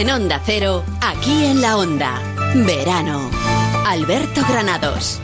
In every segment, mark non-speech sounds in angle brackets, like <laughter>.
En Onda Cero, aquí en la Onda. Verano. Alberto Granados.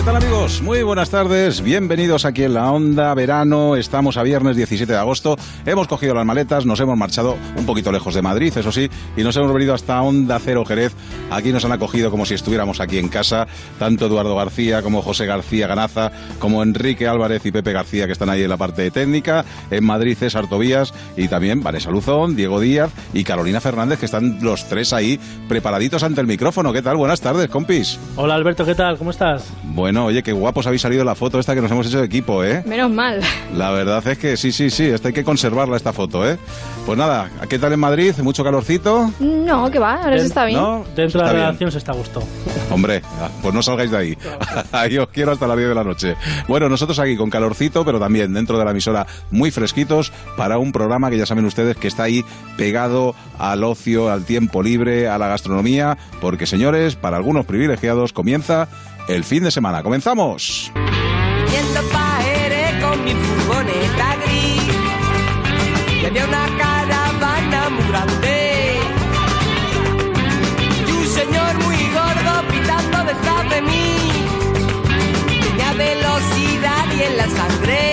¿Qué tal amigos? Muy buenas tardes, bienvenidos aquí en la Onda Verano, estamos a viernes 17 de agosto, hemos cogido las maletas, nos hemos marchado un poquito lejos de Madrid, eso sí, y nos hemos venido hasta Onda Cero Jerez, aquí nos han acogido como si estuviéramos aquí en casa, tanto Eduardo García como José García Ganaza, como Enrique Álvarez y Pepe García que están ahí en la parte técnica, en Madrid César Tobías y también Vanessa Luzón, Diego Díaz y Carolina Fernández que están los tres ahí preparaditos ante el micrófono. ¿Qué tal? Buenas tardes, compis. Hola Alberto, ¿qué tal? ¿Cómo estás? Bueno, oye, qué guapos habéis salido la foto esta que nos hemos hecho de equipo, ¿eh? Menos mal. La verdad es que sí, sí, sí, esta hay que conservarla esta foto, ¿eh? Pues nada, ¿qué tal en Madrid? ¿Mucho calorcito? No, que va, ahora se está bien. ¿No? Dentro de la redacción se está a gusto. <laughs> Hombre, pues no salgáis de ahí. <laughs> Ahí os quiero hasta las 10 de la noche. Bueno, nosotros aquí con calorcito, pero también dentro de la emisora muy fresquitos para un programa que ya saben ustedes que está ahí pegado al ocio, al tiempo libre, a la gastronomía, porque señores, para algunos privilegiados comienza el fin de semana. ¡Comenzamos! Yendo pa' Jerez con mi furgoneta gris. Y había una caravana muy grande. Y un señor muy gordo pitando detrás de mí. Tenía velocidad y en la sangre.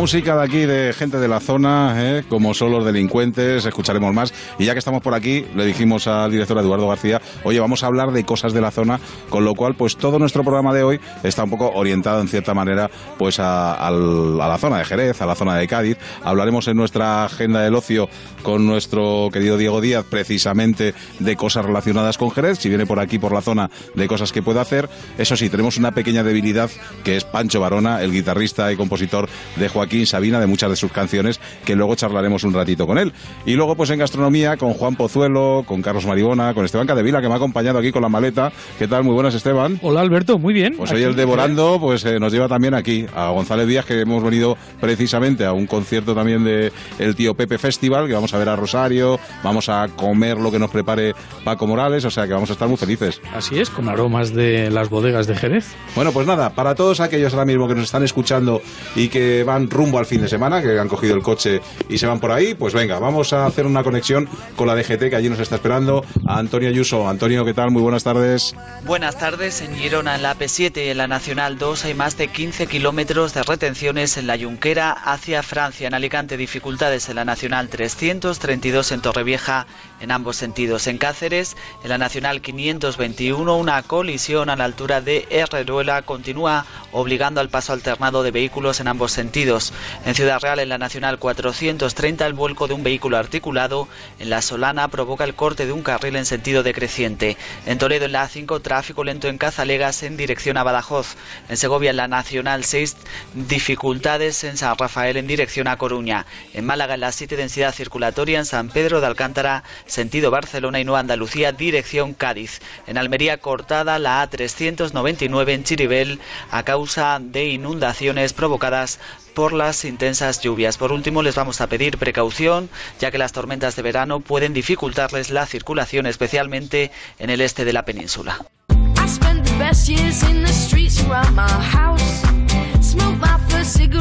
Música de aquí de gente de la zona, ¿eh? como son los delincuentes, escucharemos más. Y ya que estamos por aquí, le dijimos al director Eduardo García, oye, vamos a hablar de cosas de la zona, con lo cual, pues todo nuestro programa de hoy está un poco orientado en cierta manera, pues a, a la zona de Jerez, a la zona de Cádiz. Hablaremos en nuestra agenda del ocio con nuestro querido Diego Díaz, precisamente de cosas relacionadas con Jerez, si viene por aquí, por la zona, de cosas que puede hacer. Eso sí, tenemos una pequeña debilidad, que es Pancho Varona, el guitarrista y compositor de Joaquín Sabina, de muchas de sus canciones, que luego charlaremos un ratito con él. Y luego, pues en gastronomía, con Juan Pozuelo, con Carlos Maribona, con Esteban Cadevila, que me ha acompañado aquí con la maleta. ¿Qué tal? Muy buenas, Esteban. Hola Alberto, muy bien. Pues hoy el Devorando pues eh, nos lleva también aquí a González Díaz, que hemos venido precisamente a un concierto también de el tío Pepe Festival, que vamos a ver a Rosario, vamos a comer lo que nos prepare Paco Morales, o sea que vamos a estar muy felices. Así es, con aromas de las bodegas de Jerez. Bueno, pues nada, para todos aquellos ahora mismo que nos están escuchando y que van rumbo al fin de semana, que han cogido el coche y se van por ahí, pues venga, vamos a hacer una conexión con la DGT que allí nos está esperando, a Antonio Ayuso. Antonio, ¿qué tal? Muy buenas tardes. Buenas tardes. En Girona, en la P7 y en la Nacional 2 hay más de 15 kilómetros de retenciones en la Junquera hacia Francia. En Alicante, dificultades en la Nacional 332 en Torrevieja en ambos sentidos. En Cáceres, en la Nacional 521, una colisión a la altura de Herreruela continúa obligando al paso alternado de vehículos en ambos sentidos. En Ciudad Real, en la Nacional 430, el vuelco de un vehículo articulado en la Solana provoca el corte de un carril en sentido decreciente. En Toledo, en la A5, tráfico lento en Cazalegas en dirección a Badajoz. En Segovia, en la Nacional 6, dificultades en San Rafael en dirección a Coruña. En Málaga, en la 7, densidad circulatoria en San Pedro de Alcántara, sentido Barcelona y Nueva Andalucía, dirección Cádiz. En Almería, cortada la A399 en Chiribel a causa de inundaciones provocadas por las intensas lluvias. Por último, les vamos a pedir precaución, ya que las tormentas de verano pueden dificultarles la circulación, especialmente en el este de la península.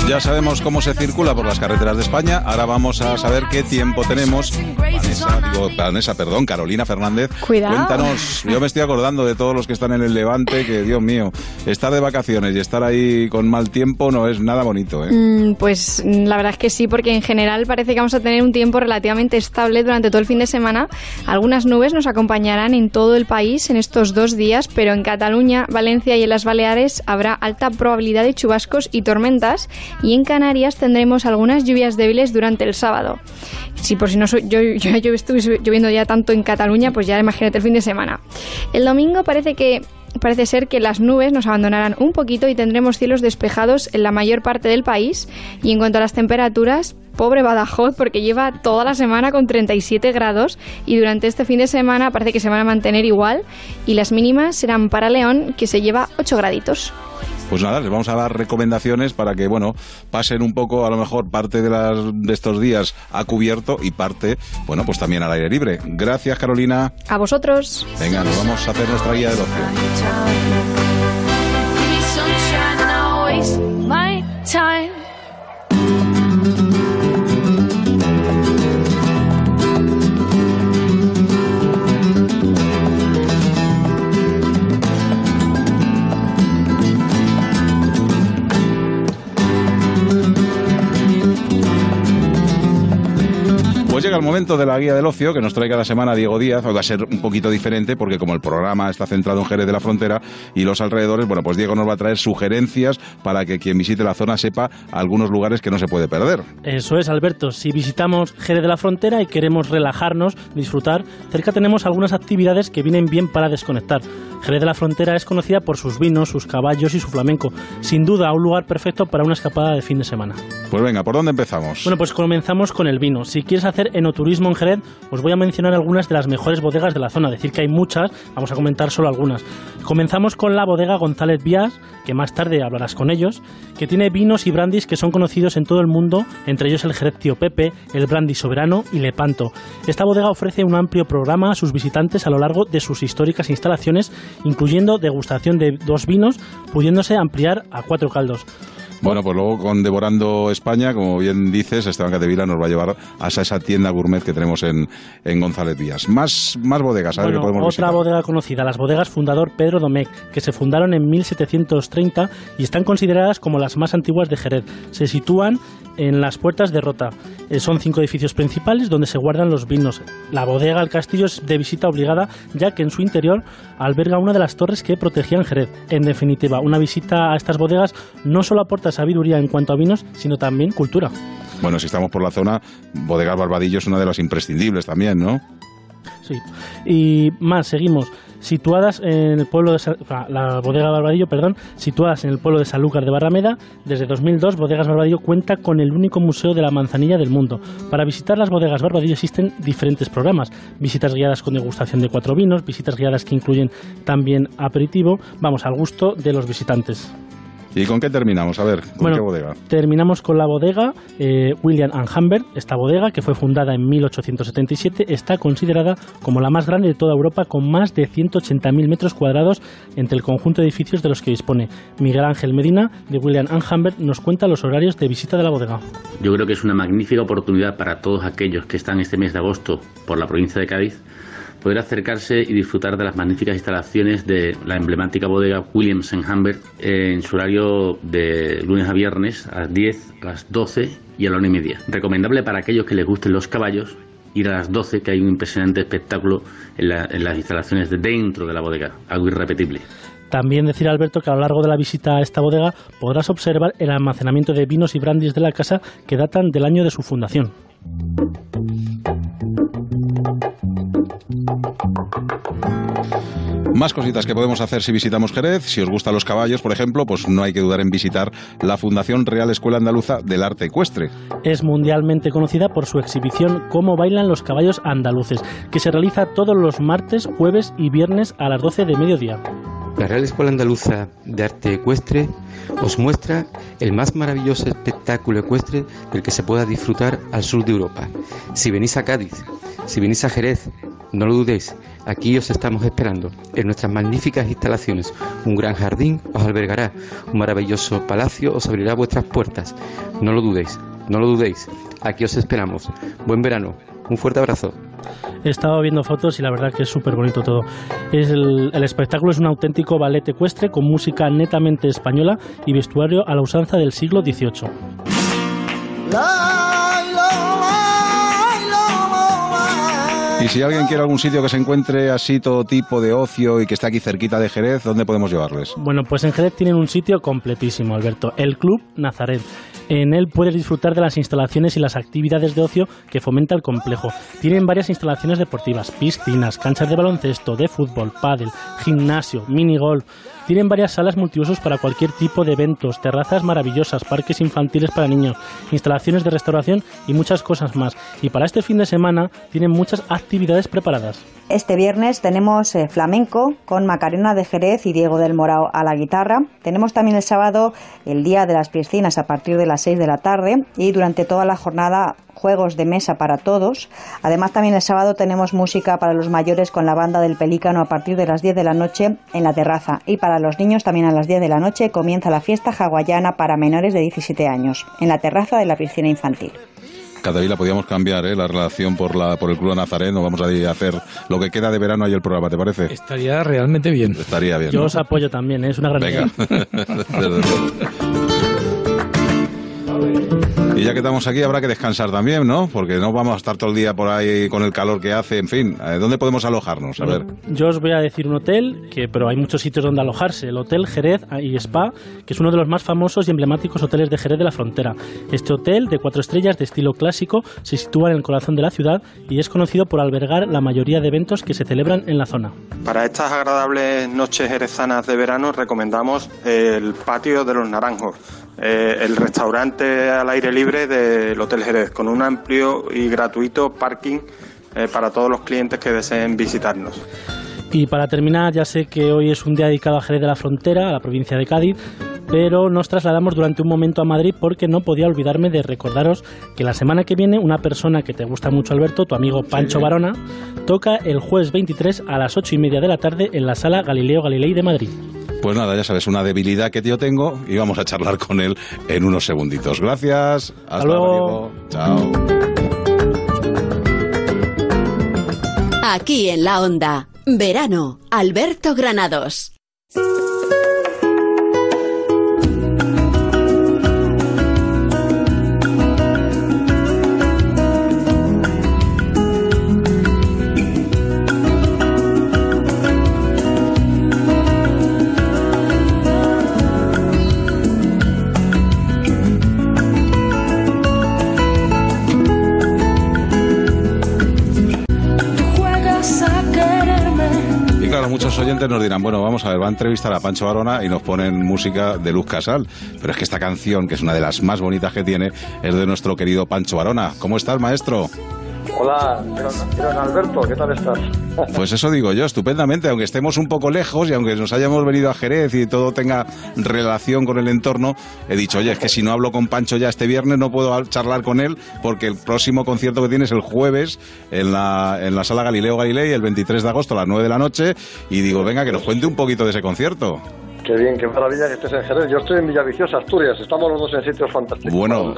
Ya sabemos cómo se circula por las carreteras de España. Ahora vamos a saber qué tiempo tenemos. Vanessa, digo, Vanessa, perdón, Carolina Fernández. Cuidado. Cuéntanos, yo me estoy acordando de todos los que están en el Levante, que Dios mío, estar de vacaciones y estar ahí con mal tiempo no es nada bonito, ¿eh? Mm, Pues mm, la verdad es que sí, porque en general parece que vamos a tener un tiempo relativamente estable durante todo el fin de semana. Algunas nubes nos acompañarán en todo el país en estos dos días, pero en Cataluña, Valencia y en las Baleares habrá alta probabilidad de chubascos y tormentas y en Canarias tendremos algunas lluvias débiles durante el sábado. Si por si no soy, yo, yo, estuve lloviendo ya tanto en Cataluña, pues ya imagínate el fin de semana. El domingo parece que parece ser que las nubes nos abandonarán un poquito y tendremos cielos despejados en la mayor parte del país. Y en cuanto a las temperaturas, pobre Badajoz, porque lleva toda la semana con 37 grados y durante este fin de semana parece que se van a mantener igual y las mínimas serán para León, que se lleva 8 graditos. Pues nada, les vamos a dar recomendaciones para que, bueno, pasen un poco, a lo mejor, parte de, las, de estos días a cubierto y parte, bueno, pues también al aire libre. Gracias, Carolina. A vosotros. Venga, nos vamos a hacer nuestra guía del ocio. Pues llega el momento de la guía del ocio que nos trae cada semana Diego Díaz. Hoy va a ser un poquito diferente porque como el programa está centrado en Jerez de la Frontera y los alrededores, bueno, pues Diego nos va a traer sugerencias para que quien visite la zona sepa algunos lugares que no se puede perder. Eso es, Alberto. Si visitamos Jerez de la Frontera y queremos relajarnos, disfrutar, cerca tenemos algunas actividades que vienen bien para desconectar. Jerez de la Frontera es conocida por sus vinos, sus caballos y su flamenco. Sin duda, un lugar perfecto para una escapada de fin de semana. Pues venga, ¿por dónde empezamos? Bueno, pues comenzamos con el vino. Si quieres hacer enoturismo en Jerez, os voy a mencionar algunas de las mejores bodegas de la zona. Decir que hay muchas, vamos a comentar solo algunas. Comenzamos con la bodega González Vías, que más tarde hablarás con ellos, que tiene vinos y brandis que son conocidos en todo el mundo, entre ellos el Jerez Tío Pepe, el Brandy Soberano y Lepanto. Esta bodega ofrece un amplio programa a sus visitantes a lo largo de sus históricas instalaciones, incluyendo degustación de dos vinos, pudiéndose ampliar a cuatro caldos. Bueno, pues luego con Devorando España, como bien dices, Esteban Catevila nos va a llevar a esa tienda gourmet que tenemos en, en González Díaz. Más, más bodegas, a ver Bueno, qué podemos otra visitar. bodega conocida, las bodegas Fundador Pedro Domecq, que se fundaron en 1730 y están consideradas como las más antiguas de Jerez. Se sitúan en las puertas de Rota. Eh, son cinco edificios principales donde se guardan los vinos. La bodega El Castillo es de visita obligada, ya que en su interior alberga una de las torres que protegían Jerez. En definitiva, una visita a estas bodegas no solo aporta sabiduría en cuanto a vinos, sino también cultura. Bueno, si estamos por la zona, Bodegas Barbadillo es una de las imprescindibles también, ¿no? Sí. Y más, seguimos. Situadas en el pueblo de Sa- la bodega Barbadillo, perdón, situadas en el pueblo de Sanlúcar de Barrameda, desde 2002 Bodegas Barbadillo cuenta con el único museo de la manzanilla del mundo. Para visitar las bodegas Barbadillo existen diferentes programas, visitas guiadas con degustación de cuatro vinos, visitas guiadas que incluyen también aperitivo, vamos al gusto de los visitantes. ¿Y con qué terminamos? A ver, ¿con Bueno, qué bodega? Terminamos con la bodega eh, William and Humbert. Esta bodega, que fue fundada en 1877, está considerada como la más grande de toda Europa, con más de 180.000 metros cuadrados entre el conjunto de edificios de los que dispone. Miguel Ángel Medina, de William and Humbert, nos cuenta los horarios de visita de la bodega. Yo creo que es una magnífica oportunidad para todos aquellos que están este mes de agosto por la provincia de Cádiz poder acercarse y disfrutar de las magníficas instalaciones de la emblemática bodega Williams Humbert en su horario de lunes a viernes a las 10, a las 12 y a la 1 y media. Recomendable para aquellos que les gusten los caballos ir a las 12 que hay un impresionante espectáculo en, en las instalaciones de dentro de la bodega, algo irrepetible. También decir, Alberto, que a lo largo de la visita a esta bodega podrás observar el almacenamiento de vinos y brandis de la casa que datan del año de su fundación. Más cositas que podemos hacer si visitamos Jerez. Si os gustan los caballos, por ejemplo, pues no hay que dudar en visitar la Fundación Real Escuela Andaluza del Arte Ecuestre. es mundialmente conocida por su exhibición Cómo bailan los caballos andaluces, que se realiza todos los martes, jueves y viernes a las 12 de mediodía. La Real Escuela Andaluza de Arte Ecuestre os muestra el más maravilloso espectáculo ecuestre del que se pueda disfrutar al sur de Europa. Si venís a Cádiz, si venís a Jerez, no lo dudéis, aquí os estamos esperando. En nuestras magníficas instalaciones, un gran jardín os albergará, un maravilloso palacio os abrirá vuestras puertas. No lo dudéis, no lo dudéis, aquí os esperamos. Buen verano, un fuerte abrazo. He estado viendo fotos y la verdad que es súper bonito todo. Es el, el espectáculo es un auténtico ballet ecuestre con música netamente española y vestuario a la usanza del siglo XVIII. Y si alguien quiere algún sitio que se encuentre así todo tipo de ocio y que esté aquí cerquita de Jerez, ¿dónde podemos llevarles? Bueno, pues en Jerez tienen un sitio completísimo, Alberto, el Club Nazaret. En él puedes disfrutar de las instalaciones y las actividades de ocio que fomenta el complejo. Tienen varias instalaciones deportivas, piscinas, canchas de baloncesto, de fútbol, pádel, gimnasio, minigolf. Tienen varias salas multiusos para cualquier tipo de eventos, terrazas maravillosas, parques infantiles para niños, instalaciones de restauración y muchas cosas más. Y para este fin de semana tienen muchas actividades preparadas. Este viernes tenemos eh, flamenco con Macarena de Jerez y Diego del Morao a la guitarra. Tenemos también el sábado el día de las piscinas a partir de las 6 de la tarde y durante toda la jornada juegos de mesa para todos. Además también el sábado tenemos música para los mayores con la banda del Pelícano a partir de las 10 de la noche en la terraza y para los niños también a las 10 de la noche comienza la fiesta hawaiana para menores de 17 años en la terraza de la piscina infantil. Catalina, podíamos cambiar ¿eh? la relación por, la, por el Club Nazareno. Vamos a hacer lo que queda de verano ahí el programa, ¿te parece? Estaría realmente bien. Estaría bien. Yo ¿no? os apoyo también, ¿eh? es una gran Venga. <laughs> Y ya que estamos aquí, habrá que descansar también, ¿no? Porque no vamos a estar todo el día por ahí con el calor que hace. En fin, ¿eh? ¿dónde podemos alojarnos? A ver. Yo os voy a decir un hotel, que, pero hay muchos sitios donde alojarse. El Hotel Jerez y Spa, que es uno de los más famosos y emblemáticos hoteles de Jerez de la Frontera. Este hotel, de cuatro estrellas de estilo clásico, se sitúa en el corazón de la ciudad y es conocido por albergar la mayoría de eventos que se celebran en la zona. Para estas agradables noches jerezanas de verano recomendamos el patio de los Naranjos, eh, el restaurante al aire libre del Hotel Jerez, con un amplio y gratuito parking eh, para todos los clientes que deseen visitarnos. Y para terminar, ya sé que hoy es un día dedicado a Jerez de la Frontera, a la provincia de Cádiz, pero nos trasladamos durante un momento a Madrid porque no podía olvidarme de recordaros que la semana que viene una persona que te gusta mucho, Alberto, tu amigo Pancho Barona, toca el jueves 23 a las 8 y media de la tarde en la sala Galileo Galilei de Madrid. Pues nada, ya sabes, una debilidad que yo tengo y vamos a charlar con él en unos segunditos. Gracias. Hasta, luego. amigo. Chao. Aquí en la onda. Verano. Alberto Granados. Nos dirán, bueno, vamos a ver, va a entrevistar a Pancho Barona y nos ponen música de Luz Casal. Pero es que esta canción, que es una de las más bonitas que tiene, es de nuestro querido Pancho Barona. ¿Cómo estás, maestro? Hola, Alberto, ¿qué tal estás? Pues eso digo yo, estupendamente, aunque estemos un poco lejos y aunque nos hayamos venido a Jerez y todo tenga relación con el entorno, he dicho, oye, es que si no hablo con Pancho ya este viernes no puedo charlar con él porque el próximo concierto que tiene es el jueves en la, en la sala Galileo Galilei el 23 de agosto a las 9 de la noche y digo, venga, que nos cuente un poquito de ese concierto. Qué bien, qué maravilla que estés en Jerez. Yo estoy en Villaviciosa, Asturias. Estamos los dos en sitios fantásticos. Bueno.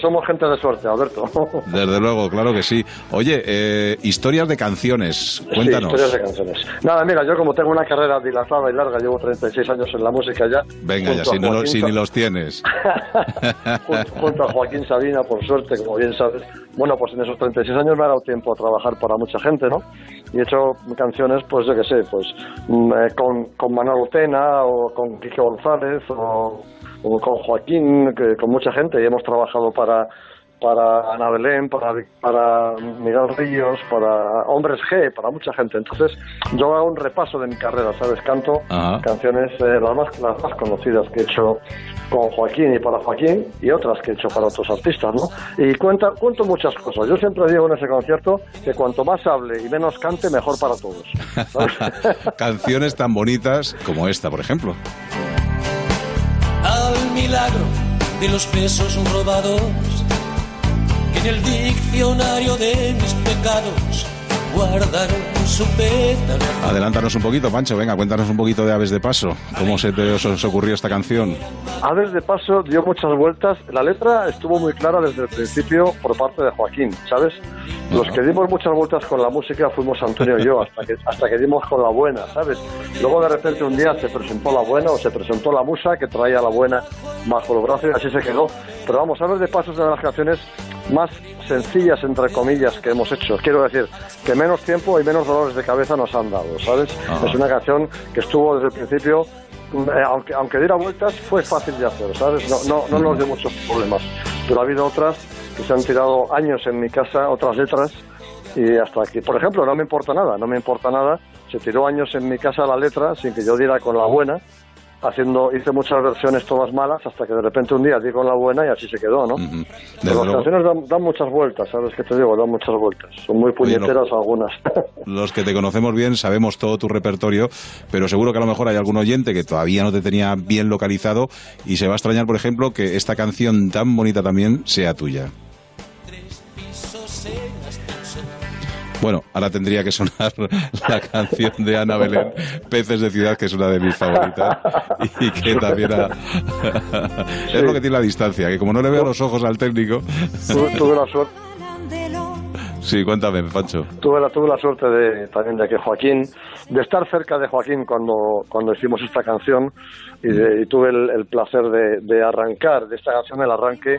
Somos gente de suerte, Alberto. <laughs> Desde luego, claro que sí. Oye, eh, historias de canciones, cuéntanos. Sí, historias de canciones. Nada, mira, yo como tengo una carrera dilatada y larga, llevo 36 años en la música ya. Venga, ya, si, no lo- si ni los tienes. <laughs> junto, junto a Joaquín Sabina, por suerte, como bien sabes. Bueno, pues en esos 36 años me ha dado tiempo a trabajar para mucha gente, ¿no? Y he hecho canciones, pues yo qué sé, pues mm, eh, con, con Manolo Tena o con Quique González o, o con Joaquín, que, con mucha gente. Y hemos trabajado para para Ana Belén, para, para Miguel Ríos, para Hombres G, para mucha gente. Entonces, yo hago un repaso de mi carrera, ¿sabes? Canto Ajá. canciones, eh, las, más, las más conocidas que he hecho con Joaquín y para Joaquín, y otras que he hecho para otros artistas, ¿no? Y cuenta, cuento muchas cosas. Yo siempre digo en ese concierto que cuanto más hable y menos cante, mejor para todos. <laughs> Canciones tan bonitas como esta, por ejemplo. al milagro de los besos robados en el diccionario de mis pecados guardaron. Adelántanos un poquito, Pancho. Venga, cuéntanos un poquito de Aves de Paso. ¿Cómo se te os, os ocurrió esta canción? A ver, de paso, dio muchas vueltas. La letra estuvo muy clara desde el principio por parte de Joaquín, ¿sabes? Los que dimos muchas vueltas con la música fuimos Antonio y yo, <laughs> hasta que, hasta que dimos con la buena, ¿sabes? Luego de repente un día se presentó la buena o se presentó la musa que traía la buena bajo los brazos y así se quedó. Pero vamos, a ver, de paso es una de las canciones más sencillas, entre comillas, que hemos hecho. Quiero decir, que menos tiempo y menos dolores de cabeza nos han dado, ¿sabes? Ajá. Es una canción que estuvo desde el principio eh, aunque, aunque diera vueltas, fue fácil de hacer, ¿sabes? No, no, no nos dio muchos problemas. Pero ha habido otras que se han tirado años en mi casa, otras letras, y hasta aquí. Por ejemplo, no me importa nada, no me importa nada. Se tiró años en mi casa la letra sin que yo diera con la buena. Haciendo, hice muchas versiones todas malas hasta que de repente un día di con la buena y así se quedó, ¿no? Pero las canciones dan, dan muchas vueltas, ¿sabes qué te digo? Dan muchas vueltas. Son muy puñeteras algunas. <laughs> Los que te conocemos bien sabemos todo tu repertorio, pero seguro que a lo mejor hay algún oyente que todavía no te tenía bien localizado y se va a extrañar, por ejemplo, que esta canción tan bonita también sea tuya. Bueno, ahora tendría que sonar <laughs> la canción de Ana Belén, Peces de Ciudad, que es una de mis favoritas y que también ha- <laughs> es lo que tiene la distancia, que como no le veo los ojos al técnico... tuve, tuve la suerte. Sí, cuéntame, Pancho. Tuve la, tuve la suerte de, también de que Joaquín, de estar cerca de Joaquín cuando, cuando hicimos esta canción y, de- y tuve el, el placer de, de arrancar de esta canción, el arranque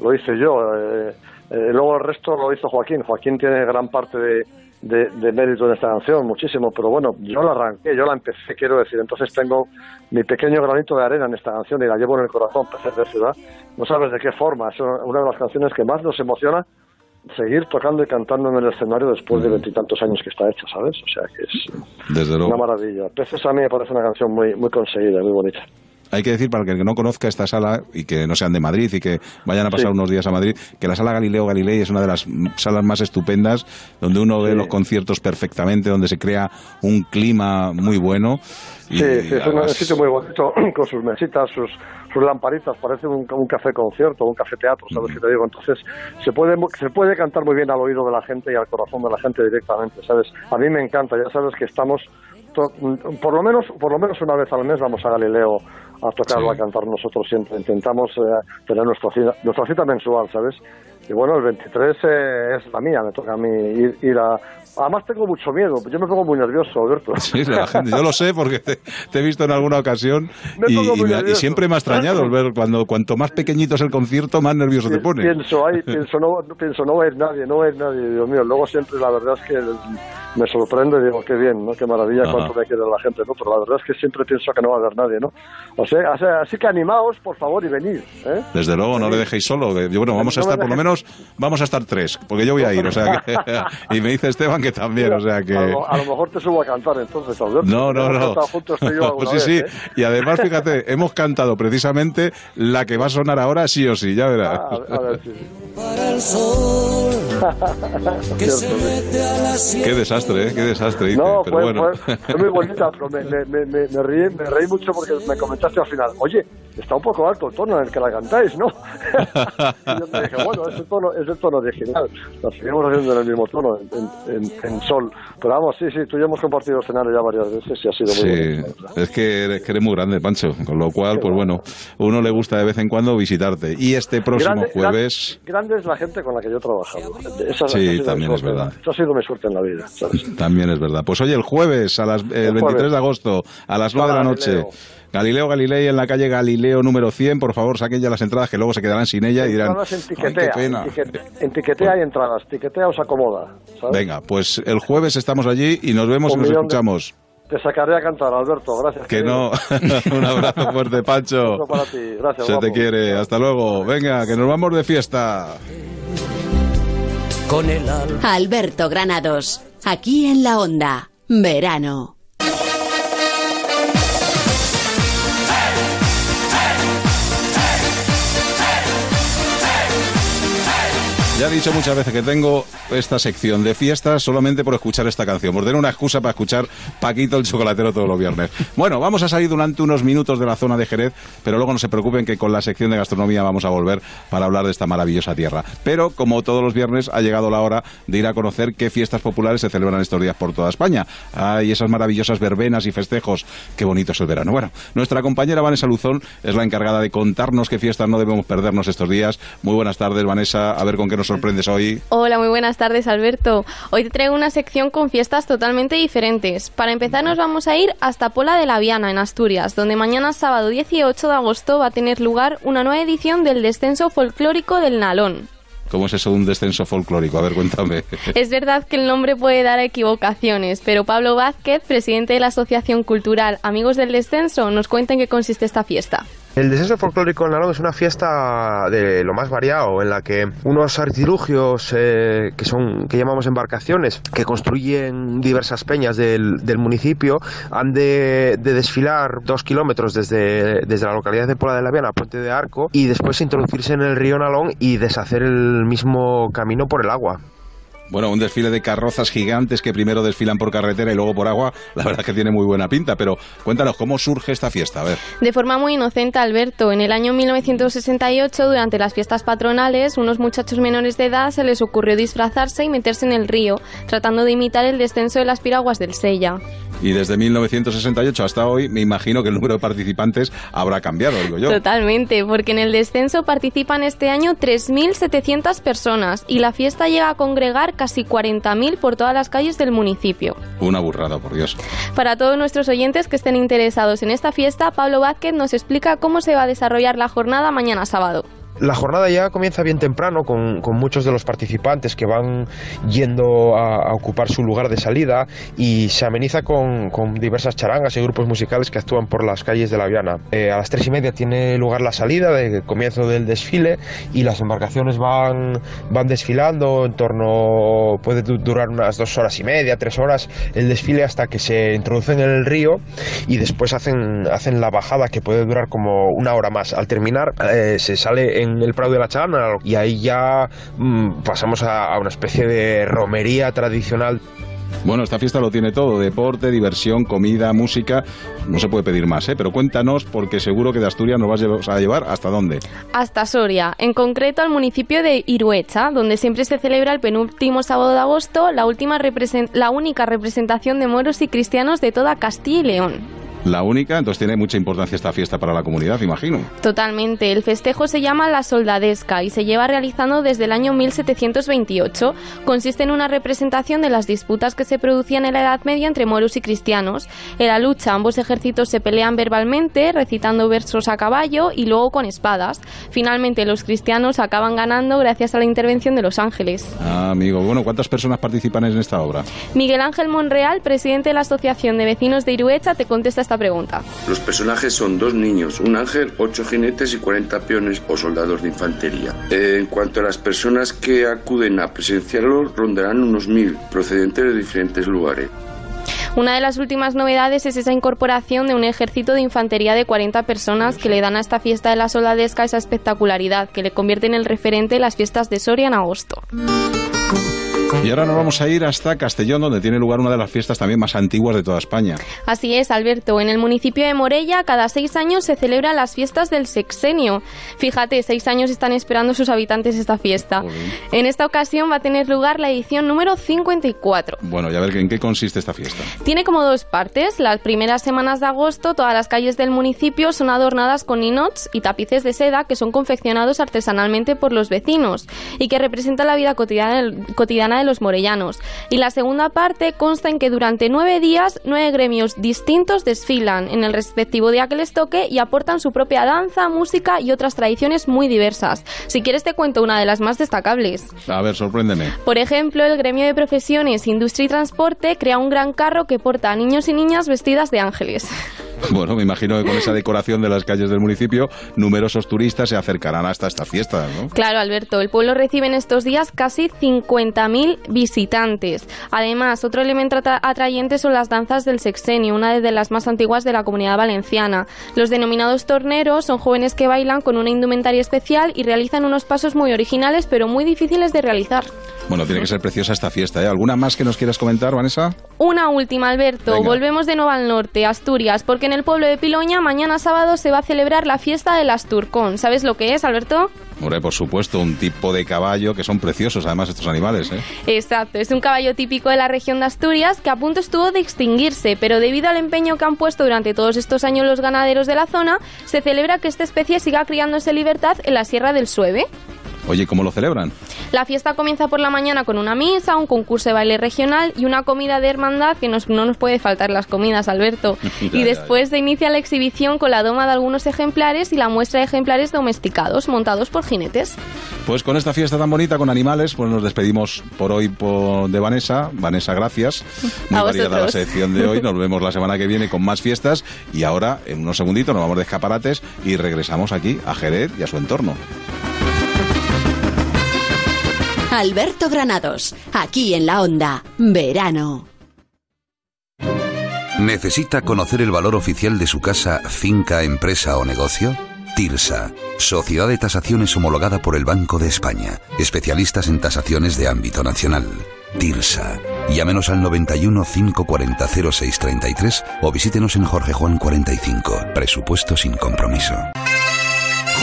lo hice yo. eh, eh, luego el resto lo hizo Joaquín. Joaquín tiene gran parte de, de, de mérito en esta canción, muchísimo, pero bueno, yo la arranqué, yo la empecé, quiero decir. Entonces tengo mi pequeño granito de arena en esta canción y la llevo en el corazón, Peces de Ciudad. No sabes de qué forma, es una de las canciones que más nos emociona seguir tocando y cantando en el escenario después de veintitantos años que está hecha, ¿sabes? O sea que es Desde una maravilla. Peces a mí me parece una canción muy, muy conseguida, muy bonita. Hay que decir, para el que no conozca esta sala y que no sean de Madrid y que vayan a pasar Sí. unos días a Madrid, que la sala Galileo Galilei es una de las mm, salas más estupendas, donde uno ve los conciertos perfectamente, donde se crea un clima muy bueno. Y Sí, sí, es un, sitio muy bonito, <clears throat> con sus mesitas, sus, sus lamparitas, parece un, un café concierto, un café teatro, ¿sabes qué te digo? Entonces, se puede, se puede cantar muy bien al oído de la gente y al corazón de la gente directamente, ¿sabes? A mí me encanta, ya sabes que estamos, to- por lo menos por lo menos una vez al mes vamos a Galileo a tocarlo, a cantar nosotros siempre, intentamos eh, tener nuestra cita, nuestra cita mensual, ¿sabes? Y bueno, el 23 eh, es la mía, me toca a mí ir, ir a... Además tengo mucho miedo, yo me pongo muy nervioso, Alberto. <laughs> Sí, la gente, yo lo sé porque te, te he visto en alguna ocasión y, y y siempre me ha extrañado <laughs> ver cuando cuanto más pequeñito es el concierto, más nervioso te pone. Pienso, ay, <laughs> pienso, no, pienso, no va a ir nadie, no va a ir nadie, Dios mío. Luego siempre la verdad es que me sorprende digo, qué bien, ¿no? Qué maravilla, Ajá. cuánto me quiere la gente, ¿no? Pero la verdad es que siempre pienso que no va a haber nadie, ¿no? O sea, o sea, así que animaos, por favor, y venid, ¿eh? Desde luego, no le dejéis solo. bueno, vamos a estar, por lo menos, vamos a estar tres, porque yo voy a ir, o sea que, y me dice Esteban que también, o sea que... A, lo, a lo mejor te subo a cantar entonces, Alberto. No, no, no. juntos tú y yo <laughs> sí, vez, sí. ¿eh? Y además, fíjate, hemos cantado precisamente la que va a sonar ahora sí o sí, ya verás. Ah, a ver, sí. Para el sol <laughs> sí. Qué desastre, ¿eh? Qué desastre, dice. No, pero fue, bueno. fue, fue muy bonita, pero me, me, me, me, reí, me reí mucho porque me comentaste al final, oye, está un poco alto el tono en el que la cantáis, ¿no? <laughs> y yo te dije, bueno, es el tono, es el tono original, la seguimos haciendo en el mismo tono, en, en, en sol. Pero vamos, sí, sí, tú y yo hemos compartido escenario ya varias veces y ha sido muy Sí, bonito. es que eres, que eres muy grande, Pancho, con lo cual, pues bueno, uno le gusta de vez en cuando visitarte. Y este próximo Grande- jueves, gran- grande es la gente con la que yo he trabajado. Esa- Sí, también es verdad. Esa ha sido mi suerte en la vida, ¿sabes? también es verdad. Pues oye, el jueves, a las, el, El 23 jueves. de agosto, a las 9 de la noche, Galileo. Galileo Galilei en la calle Galileo número 100, por favor, saquen ya las entradas que luego se quedarán sin ella y dirán, Entradas en "Ay, qué tiquetea, pena". en, tiquete- en tiquetea hay entradas, tiquetea os acomoda, ¿sabes? Venga, pues el jueves estamos allí y nos vemos y Un nos millón de- escuchamos. Te sacaré a cantar, Alberto, gracias. Que querido. no. <laughs> Un abrazo fuerte, Pancho. Otro para ti, gracias. Se te guapo. quiere. Hasta luego. Venga, que nos vamos de fiesta. Con el alma. Alberto Granados, aquí en la onda. Verano. Ya he dicho muchas veces que tengo esta sección de fiestas solamente por escuchar esta canción, por tener una excusa para escuchar Paquito el chocolatero todos los viernes. Bueno, vamos a salir durante unos minutos de la zona de Jerez, pero luego no se preocupen que con la sección de gastronomía vamos a volver para hablar de esta maravillosa tierra. Pero como todos los viernes ha llegado la hora de ir a conocer qué fiestas populares se celebran estos días por toda España. Hay esas maravillosas verbenas y festejos. Qué bonito es el verano. Bueno, nuestra compañera Vanessa Luzón es la encargada de contarnos qué fiestas no debemos perdernos estos días. Muy buenas tardes, Vanessa. A ver con qué nos sorprendes hoy. Hola, muy buenas tardes, Alberto. Hoy te traigo una sección con fiestas totalmente diferentes. Para empezar, nos vamos a ir hasta Pola de la Viana, en Asturias, donde mañana, sábado 18 de agosto, va a tener lugar una nueva edición del descenso folclórico del Nalón. ¿Cómo es eso de un descenso folclórico? A ver, cuéntame. <laughs> Es verdad que el nombre puede dar a equivocaciones, pero Pablo Vázquez, presidente de la Asociación Cultural Amigos del Descenso, nos cuenta en qué consiste esta fiesta. El descenso folclórico en Narón es una fiesta de lo más variado, en la que unos artilugios eh, que son que llamamos embarcaciones, que construyen diversas peñas del, del municipio, han de, de desfilar dos kilómetros desde, desde la localidad de Pola de la Viana Puente de Arco y después introducirse en el río Nalón y deshacer el mismo camino por el agua. Bueno, un desfile de carrozas gigantes que primero desfilan por carretera y luego por agua, la verdad que tiene muy buena pinta, pero cuéntanos, ¿cómo surge esta fiesta? A ver. De forma muy inocente, Alberto, en el año 1968, durante las fiestas patronales, unos muchachos menores de edad se les ocurrió disfrazarse y meterse en el río, tratando de imitar el descenso de las piraguas del Sella. Y desde 1968 hasta hoy, me imagino que el número de participantes habrá cambiado, digo yo. Totalmente, porque en el descenso participan este año 3.700 personas y la fiesta llega a congregar casi 40.000 por todas las calles del municipio. Una burrada, por Dios. Para todos nuestros oyentes que estén interesados en esta fiesta, Pablo Vázquez nos explica cómo se va a desarrollar la jornada mañana sábado. La jornada ya comienza bien temprano con, muchos de los participantes que van yendo a, ocupar su lugar de salida y se ameniza con, diversas charangas y grupos musicales que actúan por las calles de La Viana. Eh, a las tres y media tiene lugar la salida de comienzo del desfile y las embarcaciones van, van desfilando en torno, puede du- durar unas dos horas y media, tres horas el desfile hasta que se introducen en el río y después hacen, hacen la bajada que puede durar como una hora más. Al terminar eh, se sale en el Prado de la Charana y ahí ya mm, pasamos a, a una especie de romería tradicional. Bueno, esta fiesta lo tiene todo, deporte, diversión, comida, música, no se puede pedir más, ¿eh? Pero cuéntanos, porque seguro que de Asturias nos vas a llevar- a llevar hasta dónde. Hasta Soria, en concreto al municipio de Iruecha, donde siempre se celebra el penúltimo sábado de agosto la, última la única representación de moros y cristianos de toda Castilla y León. La única, entonces tiene mucha importancia esta fiesta para la comunidad, imagino. Totalmente. El festejo se llama la soldadesca y se lleva realizando desde el año 1728. Consiste en una representación de las disputas que se producían en la Edad Media entre moros y cristianos. En la lucha ambos ejércitos se pelean verbalmente, recitando versos a caballo y luego con espadas. Finalmente los cristianos acaban ganando gracias a la intervención de los ángeles. Ah, amigo, bueno, ¿cuántas personas participan en esta obra? Miguel Ángel Monreal, presidente de la Asociación de Vecinos de Iruecha, te contesta esta pregunta. Los personajes son dos niños, un ángel, ocho jinetes y 40 peones o soldados de infantería. Eh, en cuanto a las personas que acuden a presenciarlo, rondarán unos mil, procedentes de diferentes lugares. Una de las últimas novedades es esa incorporación de un ejército de infantería de 40 personas que le dan a esta fiesta de la soldadesca esa espectacularidad que le convierte en el referente de las fiestas de Soria en agosto. Y ahora nos vamos a ir hasta Castellón, donde tiene lugar una de las fiestas también más antiguas de toda España. Así es, Alberto. En el municipio de Morella, cada seis años se celebran las fiestas del sexenio. Fíjate, seis años están esperando sus habitantes esta fiesta. En esta ocasión va a tener lugar la edición número 54. Bueno, y a ver en qué consiste esta fiesta. Tiene como dos partes. Las primeras semanas de agosto, todas las calles del municipio son adornadas con inots y tapices de seda que son confeccionados artesanalmente por los vecinos y que representan la vida cotidiana, cotidiana de los morellanos. Y la segunda parte consta en que durante nueve días, nueve gremios distintos desfilan en el respectivo día que les toque y aportan su propia danza, música y otras tradiciones muy diversas. Si quieres te cuento una de las más destacables. A ver, sorpréndeme. Por ejemplo, el gremio de profesiones, industria y transporte crea un gran carro que porta a niños y niñas vestidas de ángeles. <laughs> Bueno, me imagino que con esa decoración de las calles del municipio, numerosos turistas se acercarán hasta esta fiesta, ¿no? Claro, Alberto, el pueblo recibe en estos días casi 50.000 visitantes. Además, otro elemento atra- atrayente son las danzas del sexenio, una de las más antiguas de la comunidad valenciana. Los denominados torneros son jóvenes que bailan con una indumentaria especial y realizan unos pasos muy originales pero muy difíciles de realizar. Bueno, tiene que ser preciosa esta fiesta, ¿eh? ¿Alguna más que nos quieras comentar, Vanessa? Una última, Alberto. Venga. Volvemos de nuevo al norte, Asturias, porque en el pueblo de Piloña mañana sábado se va a celebrar la fiesta del Asturcón. ¿Sabes lo que es, Alberto? Hombre, por supuesto, un tipo de caballo que son preciosos, además, estos animales, ¿eh? Exacto, es un caballo típico de la región de Asturias que a punto estuvo de extinguirse, pero debido al empeño que han puesto durante todos estos años los ganaderos de la zona, se celebra que esta especie siga criándose en libertad en la Sierra del Sueve. Oye, ¿cómo lo celebran? La fiesta comienza por la mañana con una misa, un concurso de baile regional y una comida de hermandad que nos- no nos puede faltar las comidas, Alberto. <laughs> Ya, y ya, después se inicia la exhibición con la doma de algunos ejemplares y la muestra de ejemplares domesticados montados por jinetes. Pues con esta fiesta tan bonita, con animales, pues nos despedimos por hoy por- de Vanessa. Vanessa, gracias. <laughs> Muy A variada la sección de hoy. Nos vemos la semana que viene con más fiestas. Y ahora, en unos segunditos, nos vamos de escaparates y regresamos aquí a Jerez y a su entorno. Alberto Granados, aquí en la onda, verano. ¿Necesita conocer el valor oficial de su casa, finca, empresa o negocio? TIRSA, Sociedad de Tasaciones homologada por el Banco de España, especialistas en tasaciones de ámbito nacional. TIRSA. Llámenos al 91 540 0633 o visítenos en Jorge Juan 45. Presupuesto sin compromiso.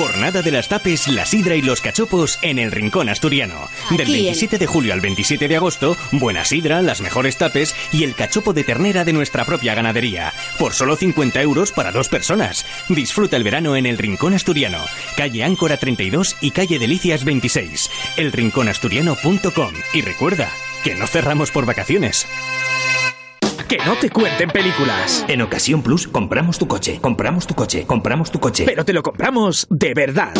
Jornada de las tapes, la sidra y los cachopos en el Rincón Asturiano. Del Aquí en- 27 de julio al 27 de agosto, buena sidra, las mejores tapes y el cachopo de ternera de nuestra propia ganadería. Por solo 50 euros para dos personas. Disfruta el verano en el Rincón Asturiano. Calle Áncora 32 y calle Delicias 26. Elrinconasturiano.com. Y recuerda, que no cerramos por vacaciones. Que no te cuenten películas. En Ocasión Plus compramos tu coche, compramos tu coche, compramos tu coche. Pero te lo compramos de verdad.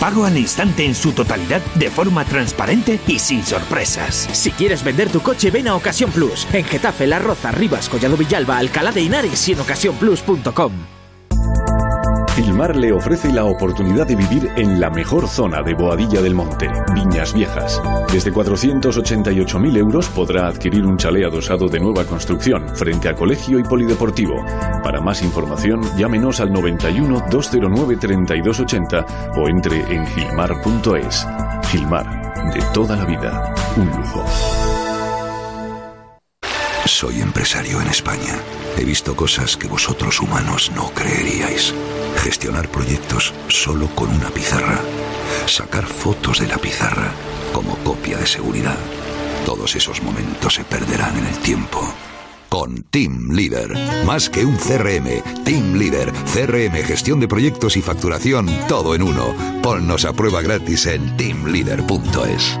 Pago al instante en su totalidad de forma transparente y sin sorpresas. Si quieres vender tu coche, ven a Ocasión Plus. En Getafe, La Roza, Rivas, Collado Villalba, Alcalá de Henares y en ocasiónplus.com. Gilmar le ofrece la oportunidad de vivir en la mejor zona de Boadilla del Monte, Viñas Viejas. Desde 488.000 euros podrá adquirir un chalet adosado de nueva construcción frente a colegio y polideportivo. Para más información, llámenos al 91 209 3280 o entre en gilmar.es. Gilmar, de toda la vida, un lujo. Soy empresario en España. He visto cosas que vosotros humanos no creeríais. Gestionar proyectos solo con una pizarra. Sacar fotos de la pizarra como copia de seguridad. Todos esos momentos se perderán en el tiempo. Con Team Leader. Más que un CRM, Team Leader. CRM, gestión de proyectos y facturación, todo en uno. Ponnos a prueba gratis en teamleader.es.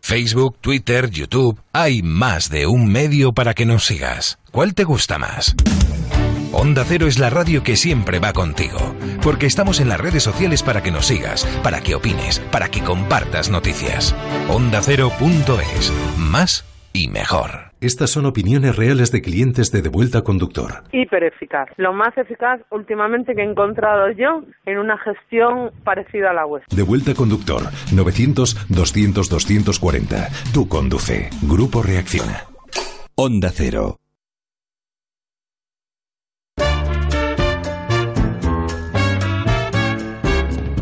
Facebook, Twitter, YouTube, hay más de un medio para que nos sigas. ¿Cuál te gusta más? Onda Cero es la radio que siempre va contigo, porque estamos en las redes sociales para que nos sigas, para que opines, para que compartas noticias. OndaCero.es, más y mejor. Estas son opiniones reales de clientes de Devuelta Conductor. hiper eficaz. Lo más eficaz últimamente que he encontrado yo en una gestión parecida a la vuestra. Devuelta Conductor 900-200-240. Tú conduce. Grupo Reacciona. Onda Cero.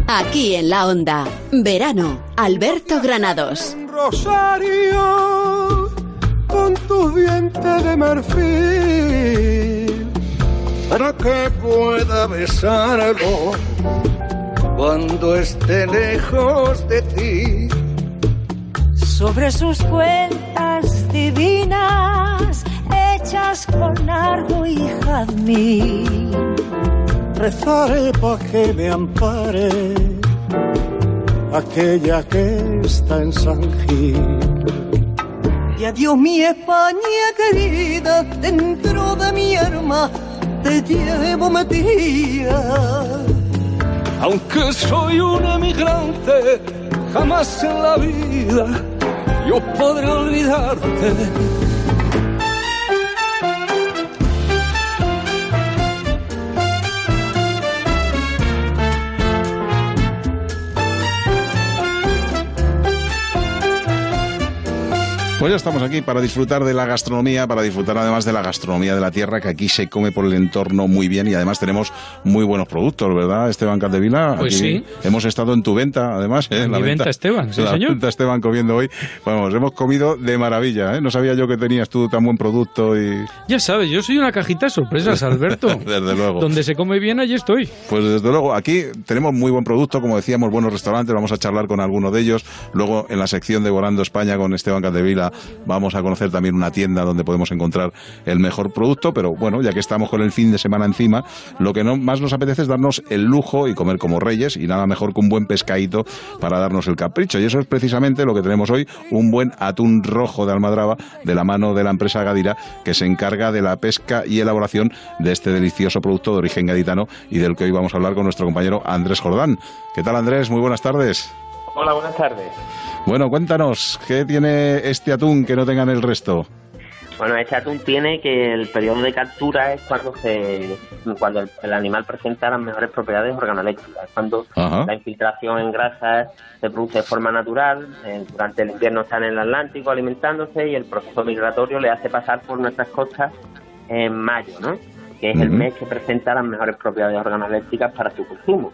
Aquí en la onda, verano, Alberto Granados. Rosario, con tus dientes de marfil, para que pueda besarlo cuando esté lejos de ti. sobre sus cuentas divinas hechas con nardo y jazmín. Rezaré pa' que me ampare aquella que está en San Gil. Y adiós mi España querida, dentro de mi alma te llevo metida. Aunque soy un emigrante, jamás en la vida yo podré olvidarte. Pues ya estamos aquí para disfrutar de la gastronomía, para disfrutar además de la gastronomía de la tierra, que aquí se come por el entorno muy bien y además tenemos muy buenos productos, ¿verdad, Esteban Caldevila? Pues Aquí sí. Hemos estado en tu venta, además. ¿eh? En mi venta, Esteban, sí, la señor. venta, Esteban, comiendo hoy. Vamos, hemos comido de maravilla, ¿eh? No sabía yo que tenías tú tan buen producto y... Ya sabes, yo soy una cajita de sorpresas, Alberto. <laughs> Desde luego. Donde se come bien, allí estoy. Pues desde luego, aquí tenemos muy buen producto, como decíamos, buenos restaurantes, vamos a charlar con alguno de ellos. Luego, en la sección de Volando España con Esteban Caldevila, vamos a conocer también una tienda donde podemos encontrar el mejor producto, pero bueno, ya que estamos con el fin de semana encima, lo que no más nos apetece es darnos el lujo y comer como reyes, y nada mejor que un buen pescadito para darnos el capricho. Y eso es precisamente lo que tenemos hoy, un buen atún rojo de Almadraba, de la mano de la empresa Gadira, que se encarga de la pesca y elaboración de este delicioso producto de origen gaditano y del que hoy vamos a hablar con nuestro compañero Andrés Jordán. ¿Qué tal Andrés? Muy buenas tardes. Hola, buenas tardes. Bueno, cuéntanos, ¿qué tiene este atún que no tengan el resto? Bueno, este atún tiene que el periodo de captura es cuando se cuando el, el animal presenta las mejores propiedades organoléctricas, es cuando Ajá. la infiltración en grasas se produce de forma natural, eh, durante el invierno está en el Atlántico alimentándose y el proceso migratorio le hace pasar por nuestras costas en mayo, ¿no? que es el mes que presenta las mejores propiedades organoléctricas para su consumo.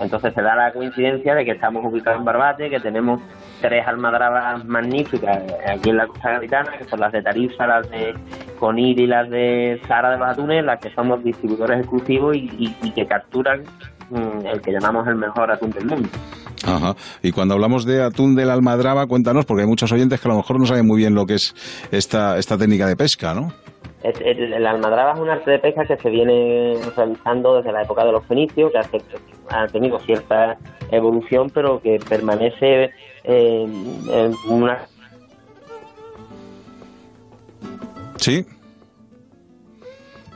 Entonces se da la coincidencia de que estamos ubicados en Barbate, que tenemos tres almadrabas magníficas aquí en la costa gaditana, que son las de Tarifa, las de Conil y las de Sara de los Atunes, las que somos distribuidores exclusivos y, que capturan mm, el que llamamos el mejor atún del mundo. Ajá. Y cuando hablamos de atún de la almadraba, cuéntanos, porque hay muchos oyentes que a lo mejor no saben muy bien lo que es esta, esta técnica de pesca, ¿no? El, almadraba es un arte de pesca que se viene realizando desde la época de los fenicios, que hace- ha tenido cierta evolución, pero que permanece eh, en una Sí.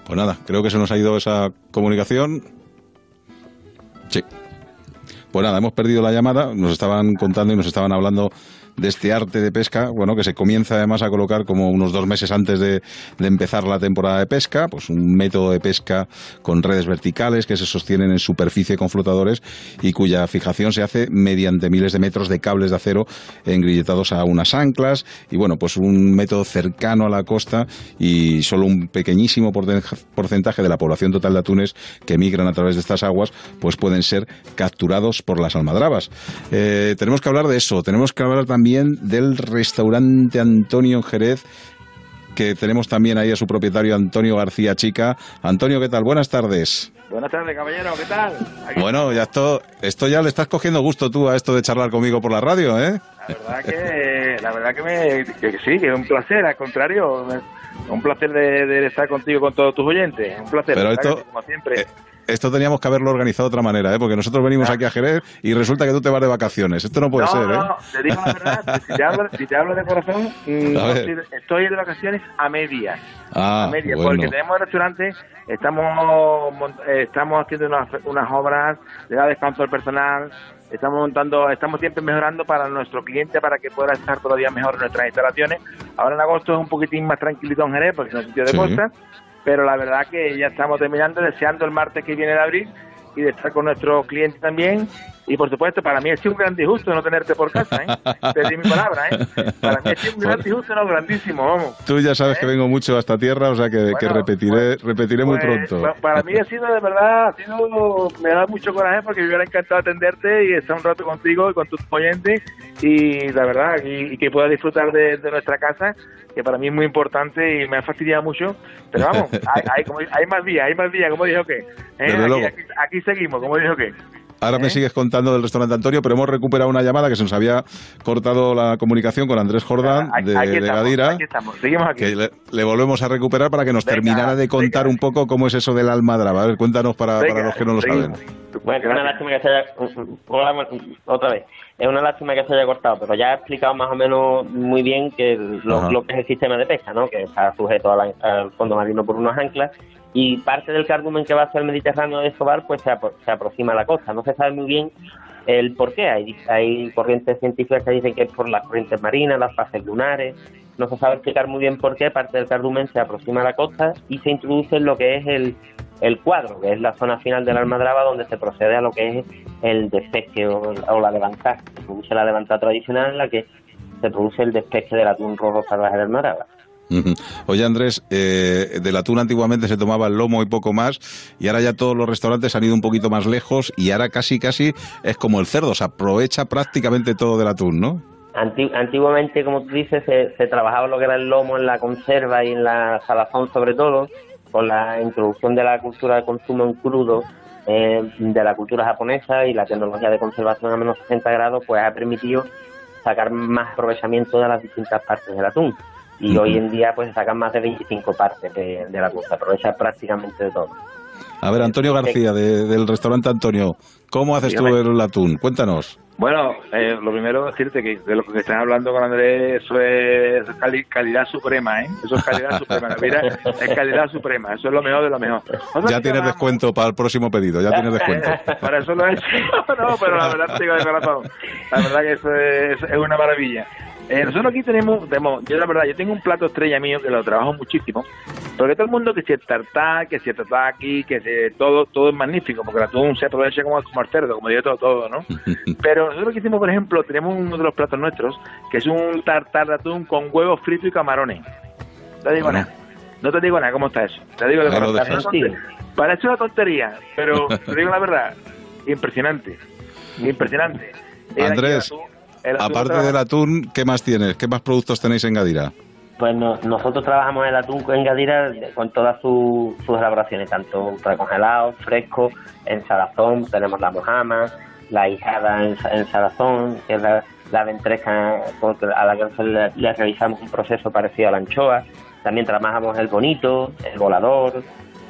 Pues nada, creo que se nos ha ido esa comunicación. Sí. Pues nada, hemos perdido la llamada, nos estaban contando y nos estaban hablando de este arte de pesca, bueno, que se comienza además a colocar como unos dos meses antes de, de empezar la temporada de pesca, pues un método de pesca con redes verticales que se sostienen en superficie con flotadores y cuya fijación se hace mediante miles de metros de cables de acero engrilletados a unas anclas y bueno, pues un método cercano a la costa y solo un pequeñísimo porcentaje de la población total de atunes que migran a través de estas aguas pues pueden ser capturados por las almadrabas. Eh, tenemos que hablar de eso, tenemos que hablar también del restaurante Antonio en Jerez que tenemos también ahí a su propietario Antonio García Chica. Antonio, ¿qué tal? Buenas tardes. Buenas tardes, caballero, ¿qué tal? Aquí- Bueno, ya esto, esto ya le estás cogiendo gusto tú a esto de charlar conmigo por la radio, ¿eh? La verdad que, la verdad que, me, que- sí, que es un placer, al contrario, un placer de, de estar contigo con todos tus oyentes, un placer, Pero esto- que como siempre. Esto teníamos que haberlo organizado de otra manera, ¿eh? Porque nosotros venimos aquí a Jerez y resulta que tú te vas de vacaciones. Esto no puede no, ser, ¿eh? no, te digo la verdad, si te hablo, si te hablo de corazón, mm, no estoy, de vacaciones a medias. Ah, a medias, bueno. porque tenemos el restaurante, estamos eh, estamos haciendo unas, unas obras, le da descanso al personal, estamos montando, estamos siempre mejorando para nuestro cliente para que pueda estar todavía mejor en nuestras instalaciones. Ahora en agosto es un poquitín más tranquilito en Jerez, porque es un sitio de Sí. costa, pero la verdad que ya estamos terminando, deseando el martes que viene de abril y de estar con nuestros clientes también. Y por supuesto, para mí ha sido un gran disgusto no tenerte por casa, ¿eh? Te di mi palabra, ¿eh? Para mí sido un gran disgusto, no, grandísimo, vamos. Tú ya sabes que vengo mucho a esta tierra, o sea que, que repetiré, repetiré muy Pues, pronto. pa- Para mí ha sido de verdad, ha sido, me da mucho coraje porque me hubiera encantado atenderte y estar un rato contigo y con tus oyentes y la verdad, y, y que puedas disfrutar de, de nuestra casa, que para mí es muy importante y me ha fastidiado mucho. Pero vamos, <laughs> hay, hay, como- hay más días, hay más días, como dijo que. Desde aquí, aquí, aquí seguimos, como dijo que. Ahora me sigues contando del restaurante Antonio, pero hemos recuperado una llamada que se nos había cortado la comunicación con Andrés Jordán de, aquí de estamos, Gadira. aquí estamos, seguimos aquí. Que le, le volvemos a recuperar para que nos Venga, terminara de contar un poco cómo es eso del almadraba. A ver, cuéntanos para, los que no lo seguimos. saben. Bueno, es una lástima que se haya... Hola, otra vez. Es una lástima que se haya cortado, pero ya he explicado más o menos muy bien que lo, lo que es el sistema de pesca, ¿no? Que está sujeto a la- al fondo marino por unos anclas y parte del cardumen que va hacia el Mediterráneo de Escobar pues se, apro- se aproxima a la costa. No se sabe muy bien el por qué. Hay, hay corrientes científicas que dicen que es por las corrientes marinas, las fases lunares. No se sabe explicar muy bien por qué parte del cardumen se aproxima a la costa y se introduce en lo que es el, el cuadro, que es la zona final de la almadraba donde se procede a lo que es el despeje o, la levantada. Se produce la levantada tradicional en la que se produce el despeche del atún rojo salvaje del Maraba. Oye Andrés, eh, del atún antiguamente se tomaba el lomo y poco más, y ahora ya todos los restaurantes han ido un poquito más lejos y ahora casi casi es como el cerdo, se aprovecha prácticamente todo del atún, ¿no? Anti- antiguamente, como tú dices, se, se trabajaba lo que era el lomo en la conserva y en la salazón sobre todo, con la introducción de la cultura de consumo en crudo eh, de la cultura japonesa y la tecnología de conservación a menos 60 grados, pues ha permitido sacar más aprovechamiento de las distintas partes del atún. Y hoy en día pues se sacan más de 25 partes de, de la se aprovecha prácticamente de todo. A ver, Antonio García, de- del restaurante Antonio, ¿cómo haces tú el atún? Cuéntanos. Bueno, eh, lo primero decirte que de lo que están hablando con Andrés, eso es cali- calidad suprema, ¿eh? Eso es calidad <laughs> suprema. Mira, es calidad suprema, eso es lo mejor de lo mejor. Nosotros Ya tienes descuento para el próximo pedido, ya tienes descuento. <laughs> Para eso lo he hecho. <laughs> No, pero la verdad, te digo de corazón, la verdad que eso es, es una maravilla. Eh, nosotros aquí tenemos, tenemos, yo la verdad, yo tengo un plato estrella mío que lo trabajo muchísimo, porque todo el mundo que si el tartar, que si el tataki, que si todo, todo es magnífico, porque el atún se aprovecha como, como el cerdo, como digo todo, todo, ¿no? <laughs> Pero nosotros que hicimos, por ejemplo, tenemos uno de los platos nuestros, que es un tartar de atún con huevos fritos y camarones. No te digo nada. No te digo nada, ¿cómo está eso? Te digo de Me lo verdad, tontería. Parece una tontería, pero <laughs> te digo la verdad, impresionante. Impresionante. Andrés, el aparte del atún, ¿qué más tienes? ¿Qué más productos tenéis en Gadira? Pues no- nosotros trabajamos el atún en Gadira con todas su- sus elaboraciones, tanto precongelado, fresco, en salazón, tenemos la mojama, la hijada en, sa- en salazón, que es la, la ventresca a la que le, le realizamos un proceso parecido a la anchoa. También trabajamos el bonito, el volador,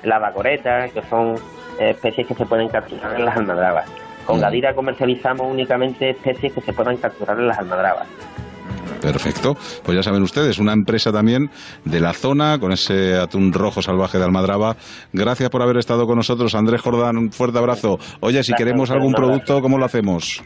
la vacoreta, que son eh, especies que se pueden capturar en las almadrabas. Con Gadira comercializamos únicamente especies que se puedan capturar en las almadrabas. Perfecto. Pues ya saben ustedes, una empresa también de la zona con ese atún rojo salvaje de Almadraba. Gracias por haber estado con nosotros, Andrés Jordán. Un fuerte abrazo. Oye, si queremos algún producto, ¿cómo lo hacemos?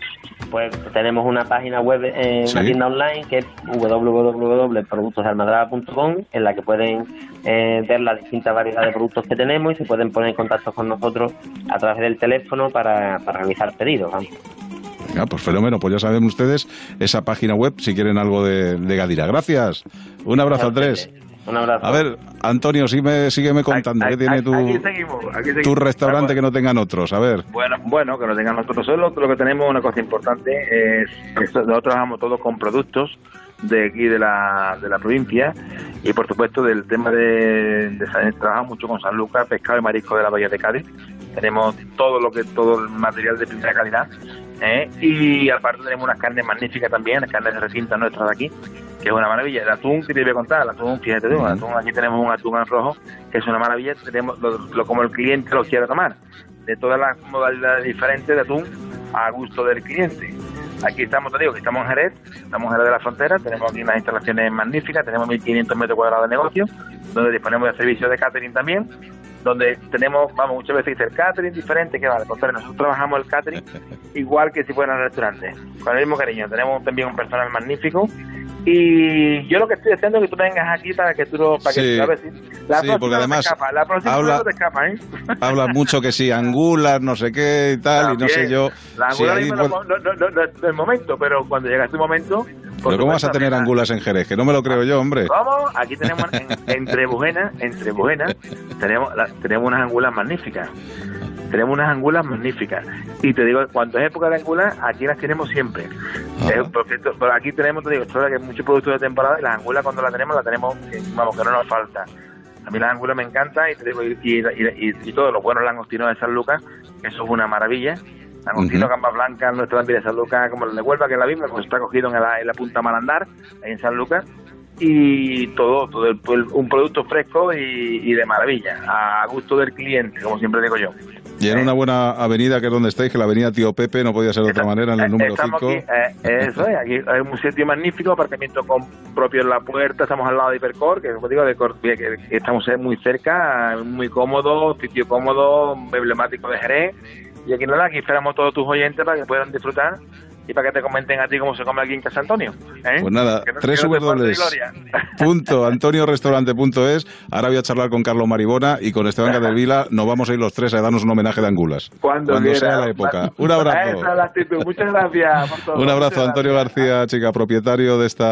Pues tenemos una página web, eh, Sí. una tienda online que es www.productosalmadraba.com en la que pueden eh, ver la distintas variedad de productos que tenemos y se pueden poner en contacto con nosotros a través del teléfono para, para realizar pedidos. vamos. Venga, pues fenómeno. Pues ya saben ustedes esa página web si quieren algo de, de Gadira. Gracias. Un abrazo, Andrés. Un abrazo. A ver, Antonio, sígueme, sígueme contando. ¿Qué tiene tu, Aquí seguimos, aquí seguimos. tu restaurante que no tengan otros? A ver. Bueno, bueno, que lo tengan nosotros. Nosotros lo, que tenemos, una cosa importante, es que nosotros trabajamos todos con productos de aquí de la, de la provincia y por supuesto del tema de, de San- trabajamos mucho con San Lucas, pescado y marisco de la Bahía de Cádiz. Tenemos todo lo que todo el material de primera calidad ¿eh? y aparte tenemos unas carnes magníficas también, las carnes de recinta nuestras de aquí, que es una maravilla. El atún que te voy a contar, el atún, fíjate tú, el atún, aquí tenemos un atún en rojo que es una maravilla, tenemos lo, lo- como el cliente lo quiera tomar, de todas las modalidades diferentes de atún a gusto del cliente. Aquí estamos, te digo, que estamos en Jerez, estamos en Jerez de la Frontera, tenemos aquí unas instalaciones magníficas, tenemos 1.500 metros cuadrados de negocio, donde disponemos de servicios de catering también, donde tenemos, vamos, muchas veces dice el catering diferente, que vale, al contrario, nosotros trabajamos el catering <laughs> igual que si fuera un restaurante, con el mismo cariño, tenemos también un personal magnífico y yo lo que estoy deseando es que tú vengas aquí para que tú lo, para que Sí. a ver si la Sí, porque te además escapa, la próxima habla- te escapa, ¿eh? <laughs> Hablas mucho que sí, angulas, no sé qué y tal, y no sé yo. La angular ahí, mismo no, bueno, no, no, no, no es el momento, pero cuando llega este momento... por pero ¿cómo vas a tener angulas en Jerez? Que no me lo creo yo, hombre. Vamos, aquí tenemos en- entre Bujena, entre Bujena, tenemos, la- tenemos unas angulas magníficas. Tenemos unas angulas magníficas. Y te digo, cuando es época de angulas, aquí las tenemos siempre. Eh, porque pero aquí tenemos, te digo, esto es que muchos productos de temporada y las angulas cuando las tenemos, las tenemos, eh, vamos, que no nos falta. A mí las angulas me encantan y te digo, y, y, y, y todo lo bueno, langostinos de San Lucas, eso es una maravilla. Langostino, Ujú. gambas blancas, nuestro también de San Lucas, como el de Huelva, que es la misma, pues está cogido en la, en la punta Malandar, ahí en San Lucas, y todo, todo el- un producto fresco y, y de maravilla, a gusto del cliente, como siempre digo yo. Y en una buena avenida que es donde estáis, que la avenida Tío Pepe, no podía ser de otra manera, en el número Estamos 5. aquí, eh, eso es, aquí hay un sitio magnífico, aparcamiento con propio en la puerta, estamos al lado de Hipercor, que como digo, de Cor- que- que estamos eh, muy cerca, muy cómodo, sitio cómodo, emblemático de Jerez, y aquí nada, aquí esperamos todos tus oyentes para que puedan disfrutar y para que te comenten a ti cómo se come aquí en Casa Antonio. ¿eh? Pues nada, no- tres no te falte W. gloria. <laughs> Punto, antonio-restaurante.es. Ahora voy a charlar con Carlos Maribona y con Esteban <laughs> Capdevila. Nos vamos a ir los tres a darnos un homenaje de angulas. Cuando, sea la época. <laughs> Un abrazo. Muchas gracias por todo. Un abrazo, Antonio García, chica, propietario de este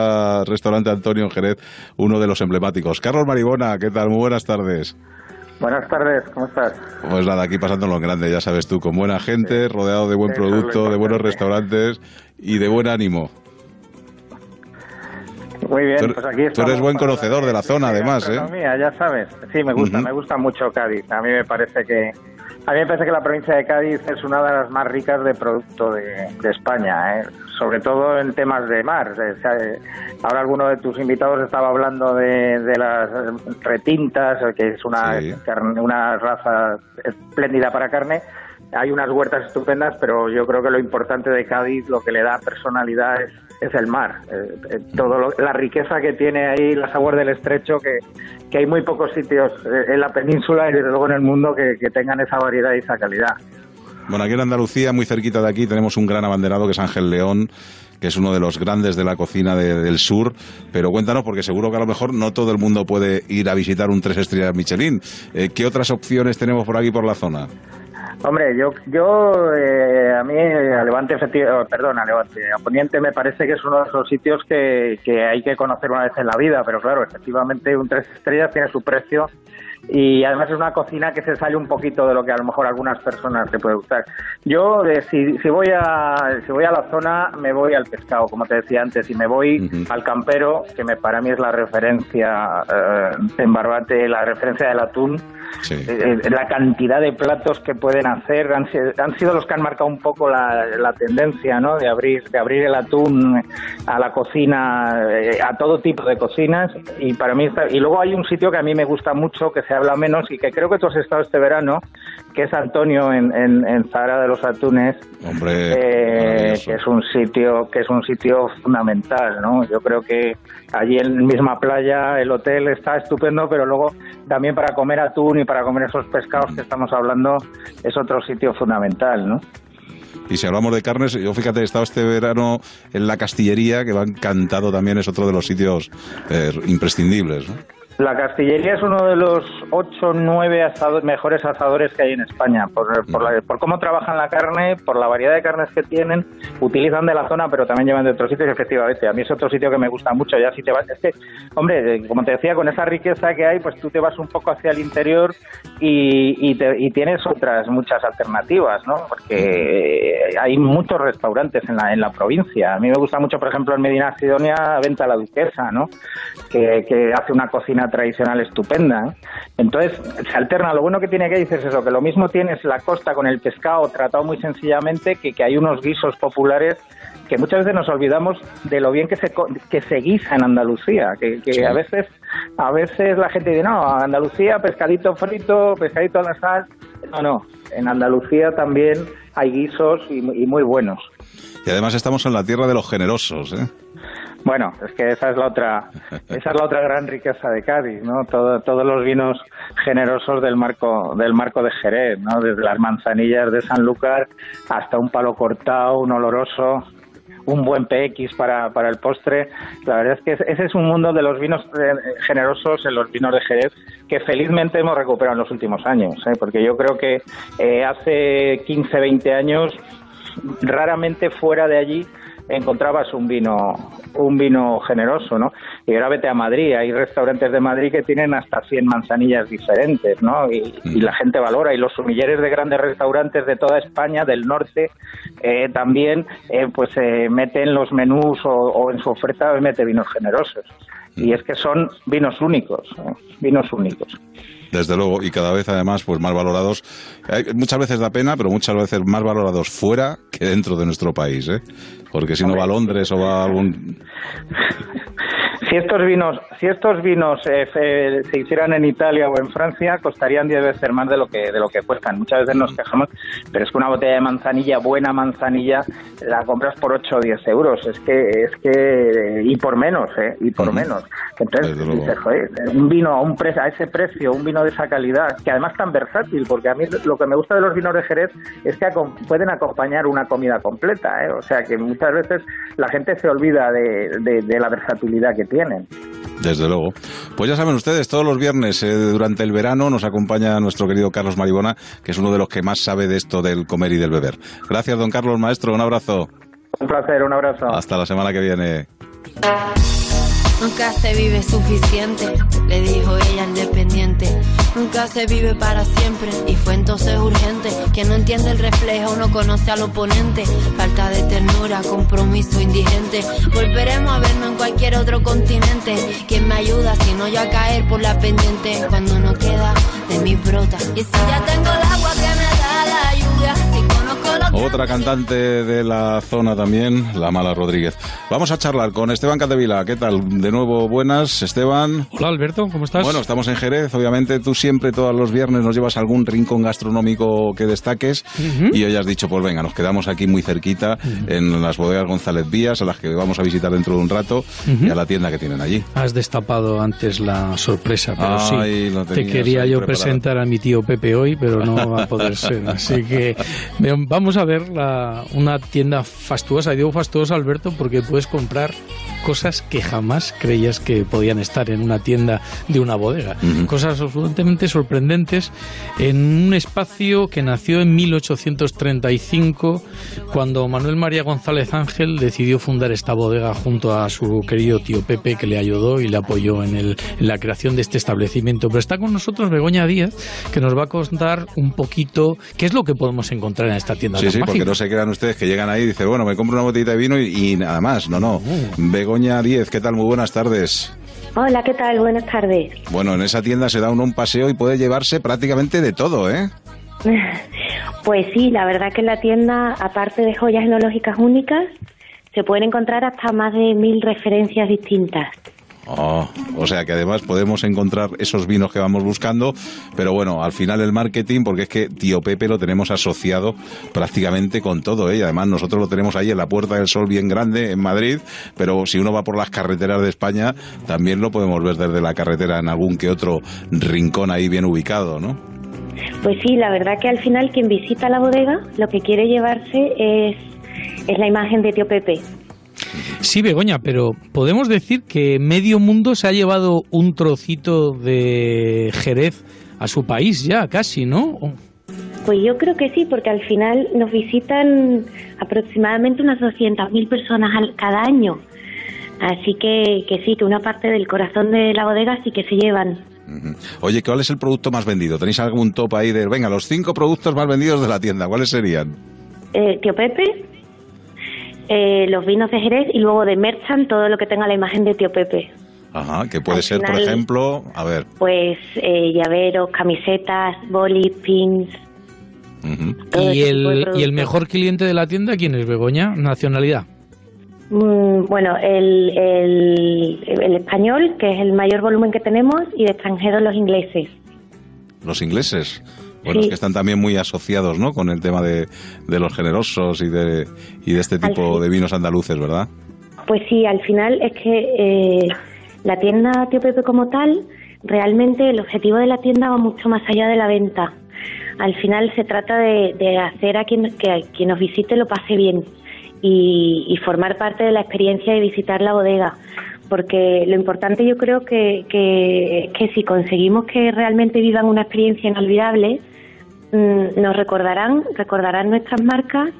restaurante Antonio en Jerez, uno de los emblemáticos. Carlos Maribona, ¿qué tal? Muy buenas tardes. Buenas tardes, ¿cómo estás? Pues nada, aquí pasándolo en grande, ya sabes tú, con buena gente, rodeado de buen lo producto, de buenos restaurantes y de buen ánimo. Muy bien, Tú- pues aquí Tú eres estamos buen conocedor de la zona, además, ¿eh? ya sabes. Sí, me gusta, me gusta mucho Cádiz. A mí me parece que a mí me parece que la provincia de Cádiz es una de las más ricas de producto de, de España, ¿eh? sobre todo en temas de mar. O sea, ahora alguno de tus invitados estaba hablando de, de las retintas, que es una, Sí. carne- una raza espléndida para carne. Hay unas huertas estupendas, pero yo creo que lo importante de Cádiz, lo que le da personalidad es, es el mar. Eh, eh, todo lo- la riqueza que tiene ahí las aguas del estrecho, que, que hay muy pocos sitios eh, en la península y desde luego en el mundo que, que tengan esa variedad y esa calidad. Bueno, aquí en Andalucía, muy cerquita de aquí, tenemos un gran abanderado que es Ángel León, que es uno de los grandes de la cocina de- del sur. Pero cuéntanos, porque seguro que a lo mejor no todo el mundo puede ir a visitar un tres estrellas Michelin. Eh, ¿Qué otras opciones tenemos por aquí por la zona? Hombre, yo, yo eh, a mí a Levante, efecti- oh, perdón, a Levante, a Poniente me parece que es uno de esos sitios que, que hay que conocer una vez en la vida, pero claro, efectivamente un tres estrellas tiene su precio y además es una cocina que se sale un poquito de lo que a lo mejor a algunas personas te puede gustar. Yo eh, si, si voy a si voy a la zona me voy al pescado, como te decía antes, y me voy al campero, que me, para mí es la referencia eh, en Barbate, la referencia del atún. Eh, eh, la cantidad de platos que pueden hacer han, si- han sido los que han marcado un poco la, la tendencia ¿no? de abrir de abrir el atún a la cocina eh, a todo tipo de cocinas y para mí está- y luego hay un sitio que a mí me gusta mucho que se habla menos y que creo que tú has estado este verano que es Antonio en, en, en Zahara de los Atunes Hombre, eh, que es un sitio que es un sitio fundamental no yo creo que allí en la misma playa el hotel está estupendo pero luego también para comer atún y para comer esos pescados que estamos hablando es otro sitio fundamental no Y si hablamos de carnes, yo fíjate, he estado este verano en la Castillería, que va encantado también, es otro de los sitios eh, imprescindibles. ¿no? La Castillería es uno de los ocho, nueve asado- mejores asadores que hay en España, por, por, la- por cómo trabajan la carne, por la variedad de carnes que tienen, utilizan de la zona, pero también llevan de otros sitios, efectivamente. A mí es otro sitio que me gusta mucho. Ya si te vas, es que, hombre, eh, como te decía, con esa riqueza que hay, pues tú te vas un poco hacia el interior y, y, te- y tienes otras muchas alternativas, ¿no? Porque eh, hay muchos restaurantes en la, en la provincia. A mí me gusta mucho, por ejemplo, en Medina Sidonia, Venta la Duquesa, ¿no? Que hace una cocina tradicional estupenda. ¿eh? Entonces, se alterna. Lo bueno que tiene que es eso, que lo mismo tienes la costa con el pescado tratado muy sencillamente, que, que hay unos guisos populares que muchas veces nos olvidamos de lo bien que se que se guisa en Andalucía, que, que Sí. a veces a veces la gente dice, no, Andalucía, pescadito frito, pescadito a la sal. No, no, en Andalucía también hay guisos y, y muy buenos. Y además estamos en la tierra de los generosos. ¿eh? Bueno, es que esa es la otra, esa es la otra gran riqueza de Cádiz, ¿no? Todo- todos los vinos generosos del marco, del marco de Jerez, ¿no? Desde las manzanillas de Sanlúcar hasta un palo cortado, un oloroso, un buen PX para, para el postre. La verdad es que ese es un mundo de los vinos eh, generosos en los vinos de Jerez que felizmente hemos recuperado en los últimos años, ¿eh? porque yo creo que eh, hace 15, 20 años raramente fuera de allí encontrabas un vino un vino generoso, ¿no? Y ahora vete a Madrid, hay restaurantes de Madrid que tienen hasta 100 manzanillas diferentes, ¿no? Y, la gente valora, y los sumilleres de grandes restaurantes de toda España, del norte, eh, también, eh, pues eh, meten los menús o, o en su oferta mete vinos generosos. Y es que son vinos únicos, ¿eh? vinos únicos. Desde luego, y cada vez además pues más valorados. Hay- muchas veces da pena, pero muchas veces más valorados fuera que dentro de nuestro país, ¿eh? Porque si no va a Londres o va a algún... <laughs> Si estos vinos, si estos vinos eh, se hicieran en Italia o en Francia, costarían 10 veces más de lo que de lo que cuestan. Muchas veces nos quejamos, pero es que una botella de manzanilla, buena manzanilla, la compras por 8 o 10 euros. Es que, es que, y por menos, ¿eh? Y por menos. Entonces, dices, joder, un vino a, un pre a ese precio, un vino de esa calidad, que además tan versátil, porque a mí lo que me gusta de los vinos de Jerez es que pueden acompañar una comida completa, ¿eh? O sea, que muchas veces la gente se olvida de, de la versatilidad que tienen. Desde luego. Pues ya saben ustedes, todos los viernes eh, durante el verano nos acompaña nuestro querido Carlos Maribona, que es uno de los que más sabe de esto del comer y del beber. Gracias, don Carlos Maestro. Un abrazo. Un placer, un abrazo. Hasta la semana que viene. Nunca se vive suficiente, le dijo ella al dependiente. Nunca se vive para siempre y fue entonces urgente. Quien no entiende el reflejo no conoce al oponente. Falta de ternura, compromiso indigente. Volveremos a vernos en cualquier otro continente. ¿Quién me ayuda si no yo a caer por la pendiente? Cuando no queda de mi brota. Y si ya tengo el agua Otra cantante de la zona también, la Mala Rodríguez. Vamos a charlar con Esteban Catevila. ¿Qué tal? De nuevo, buenas, Esteban. Hola, Alberto, ¿cómo estás? Bueno, estamos en Jerez. Obviamente, tú siempre, todos los viernes, nos llevas algún rincón gastronómico que destaques. Y hoy has dicho, pues venga, nos quedamos aquí muy cerquita, en las bodegas González Vías, a las que vamos a visitar dentro de un rato, y a la tienda que tienen allí. Has destapado antes la sorpresa, pero sí. Te quería yo presentar a mi tío Pepe hoy, pero no va a poder ser. <laughs> Así que vamos a ver la, una tienda fastuosa. Y digo fastuosa, Alberto, porque puedes comprar cosas que jamás creías que podían estar en una tienda de una bodega. Cosas absolutamente sorprendentes en un espacio que nació en 1835, cuando Manuel María González Ángel decidió fundar esta bodega junto a su querido tío Pepe, que le ayudó y le apoyó en, el, en la creación de este establecimiento. Pero está con nosotros Begoña Díaz, que nos va a contar un poquito qué es lo que podemos encontrar en esta tienda. Sí, sí, porque no se crean ustedes que llegan ahí y dicen, bueno, me compro una botellita de vino y, nada más. No, no. Mm. Begoña Díez, ¿qué tal? Muy buenas tardes. Hola, ¿qué tal? Buenas tardes. Bueno, en esa tienda se da uno un paseo y puede llevarse prácticamente de todo, ¿eh? <laughs> Pues sí, la verdad que en la tienda, aparte de joyas enológicas únicas, se pueden encontrar hasta más de mil referencias distintas. Oh, o sea que además podemos encontrar esos vinos que vamos buscando, pero bueno, al final el marketing, porque es que Tío Pepe lo tenemos asociado prácticamente con todo, ¿eh? y además nosotros lo tenemos ahí en la Puerta del Sol bien grande en Madrid, pero si uno va por las carreteras de España, también lo podemos ver desde la carretera en algún que otro rincón ahí bien ubicado, ¿no? Pues sí, la verdad que al final quien visita la bodega lo que quiere llevarse es, es la imagen de Tío Pepe Sí, Begoña, pero podemos decir que medio mundo se ha llevado un trocito de Jerez a su país ya, casi, ¿no? Pues yo creo que sí, porque al final nos visitan aproximadamente unas 200.000 personas cada año. Así que, que sí, que una parte del corazón de la bodega sí que se llevan. Oye, ¿cuál es el producto más vendido? ¿Tenéis algún top ahí de, venga, los cinco productos más vendidos de la tienda? ¿Cuáles serían? Eh, tío Pepe, eh, los vinos de Jerez y luego de Merchant todo lo que tenga la imagen de Tío Pepe. Ajá, que puede ser, por ejemplo, a ver. Pues eh, llaveros, camisetas, bolis, pins. ¿Y, el, ¿Y el mejor cliente de la tienda quién es, Begoña? ¿Nacionalidad? Mm, bueno, el, el, español, que es el mayor volumen que tenemos, y de extranjeros los ingleses. ¿Los ingleses? Bueno, es que están también muy asociados, ¿no? Con el tema de, los generosos y de, y de este tipo de vinos andaluces, ¿verdad? Pues sí, al final es que eh, la tienda Tío Pepe como tal, realmente el objetivo de la tienda va mucho más allá de la venta. Al final se trata de, hacer a quien, que a quien nos visite lo pase bien y, formar parte de la experiencia de visitar la bodega porque lo importante yo creo que, que, que si conseguimos que realmente vivan una experiencia inolvidable, nos recordarán, recordarán nuestras marcas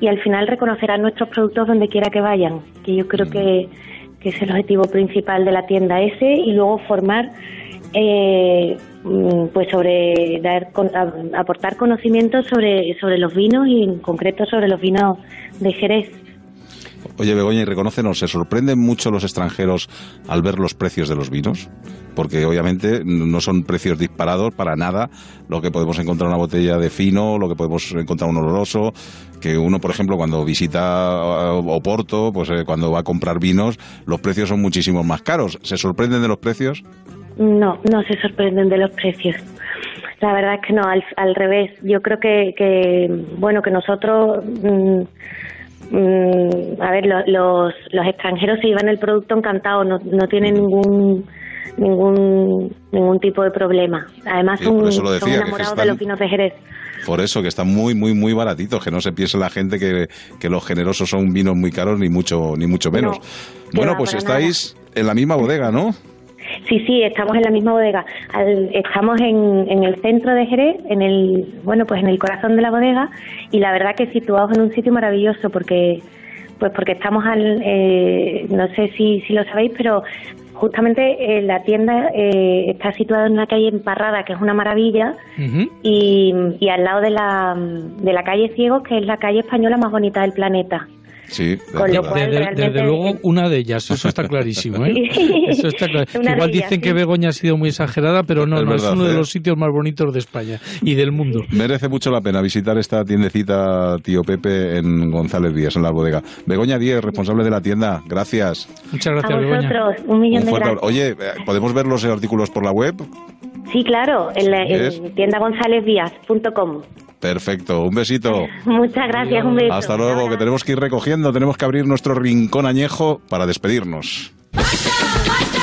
y al final reconocerán nuestros productos donde quiera que vayan, que yo creo que, es el objetivo principal de la tienda ese y luego formar eh, mm, pues sobre dar aportar conocimientos sobre sobre los vinos y en concreto sobre los vinos de Jerez Oye, Begoña, y reconócenos, ¿se sorprenden mucho los extranjeros al ver los precios de los vinos? Porque obviamente no son precios disparados para nada lo que podemos encontrar una botella de fino, lo que podemos encontrar un oloroso, que uno, por ejemplo, cuando visita uh, Oporto, pues eh, cuando va a comprar vinos, los precios son muchísimo más caros. ¿Se sorprenden de los precios? No, no se sorprenden de los precios. La verdad es que no, al, revés. Yo creo que, bueno, que nosotros... Mm, mm, a ver, los, los extranjeros se llevan el producto encantado, no, no tienen ningún ningún ningún tipo de problema. Además son, enamorados de los vinos de Jerez. Por eso, que están muy, muy, muy baratitos, que no se piense la gente que, que los generosos son vinos muy caros, ni mucho, ni mucho menos. bueno, pues estáis en la misma bodega, ¿no? Sí, sí, estamos en la misma bodega. estamos en, en, el centro de Jerez, en el, bueno, pues en el corazón de la bodega, y la verdad que situados en un sitio maravilloso porque pues porque estamos al, eh, no sé si, si lo sabéis, pero justamente eh, la tienda eh, está situada en una calle emparrada, que es una maravilla, y, y, al lado de la, de la calle Ciegos, que es la calle española más bonita del planeta. Sí, desde, luego una de ellas, eso está clarísimo. ¿eh? <laughs> Eso está Igual dicen que Begoña ha sido muy exagerada, pero no, es, uno de ¿eh? los sitios más bonitos de España y del mundo. Merece mucho la pena visitar esta tiendecita Tío Pepe en González Díaz, en la bodega. Begoña Díez, responsable de la tienda, gracias. Muchas gracias, a vosotros, Un millón de gracias. Oye, eh, ¿podemos ver los artículos por la web? Sí, claro, en, la, en tiendagonzalezvías.com. Perfecto, un besito. <laughs> Muchas gracias, un beso. Hasta luego, que tenemos que ir recogiendo, tenemos que abrir nuestro rincón añejo para despedirnos. <laughs>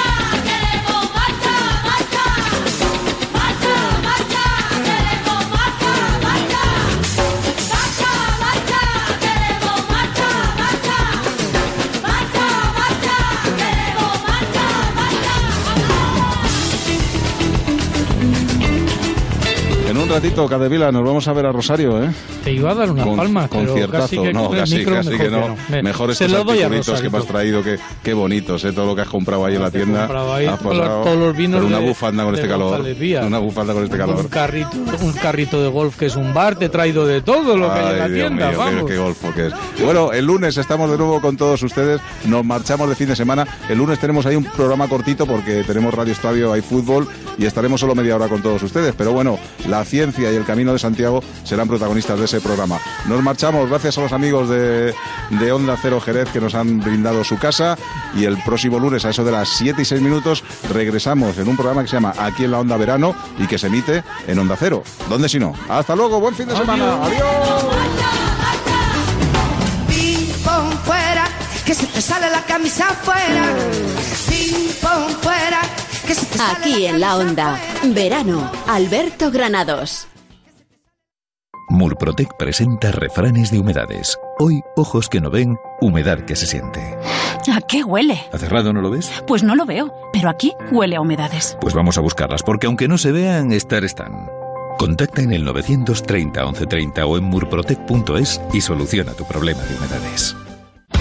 ratito, Cadevila, nos vamos a ver a Rosario, ¿eh? Te iba a dar una palma, conciertazo. no, casi, casi que no. Mejor estos articulitos que me has traído, que, qué bonitos, ¿eh? Todo lo que has comprado ahí en la tienda. Ahí, has pasado, todos los vinos una bufanda con este calor. Una bufanda con este calor. Un carrito, un carrito de golf que es un bar, te he traído de todo lo que hay en la tienda, vamos. Qué, golfo que es. Bueno, el lunes estamos de nuevo con todos ustedes. Nos marchamos de fin de semana. El lunes tenemos ahí un programa cortito porque tenemos Radio Estadio, hay fútbol y estaremos solo media hora con todos ustedes. Pero bueno, la y el camino de Santiago serán protagonistas de ese programa. Nos marchamos, gracias a los amigos de, de Onda Cero Jerez que nos han brindado su casa y el próximo lunes a eso de las 7 y 6 minutos regresamos en un programa que se llama Aquí en la Onda Verano y que se emite en Onda Cero. ¿Dónde si no? Hasta luego, buen fin de semana. Adiós. fuera, que se te sale la camisa fuera. fuera. Aquí en la onda, verano, Alberto Granados. Murprotec presenta refranes de humedades. Hoy, ojos que no ven, humedad que se siente. ¿A qué huele? ¿A cerrado no lo ves? Pues no lo veo, pero aquí huele a humedades. Pues vamos a buscarlas, porque aunque no se vean, estar están. Contacta en el 930 1130 o en murprotec.es y soluciona tu problema de humedades.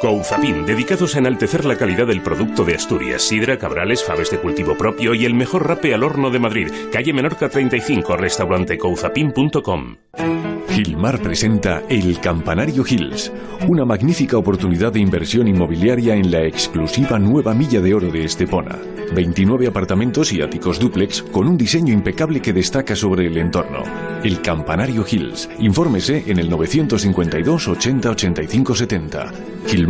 Couzapin, dedicados a enaltecer la calidad del producto de Asturias, sidra, cabrales, faves de cultivo propio y el mejor rape al horno de Madrid. Calle Menorca 35, restaurante couzapin.com. Gilmar presenta El Campanario Hills, una magnífica oportunidad de inversión inmobiliaria en la exclusiva nueva milla de oro de Estepona. 29 apartamentos y áticos dúplex con un diseño impecable que destaca sobre el entorno. El Campanario Hills. Infórmese en el 952 80 85 70. Gilmar,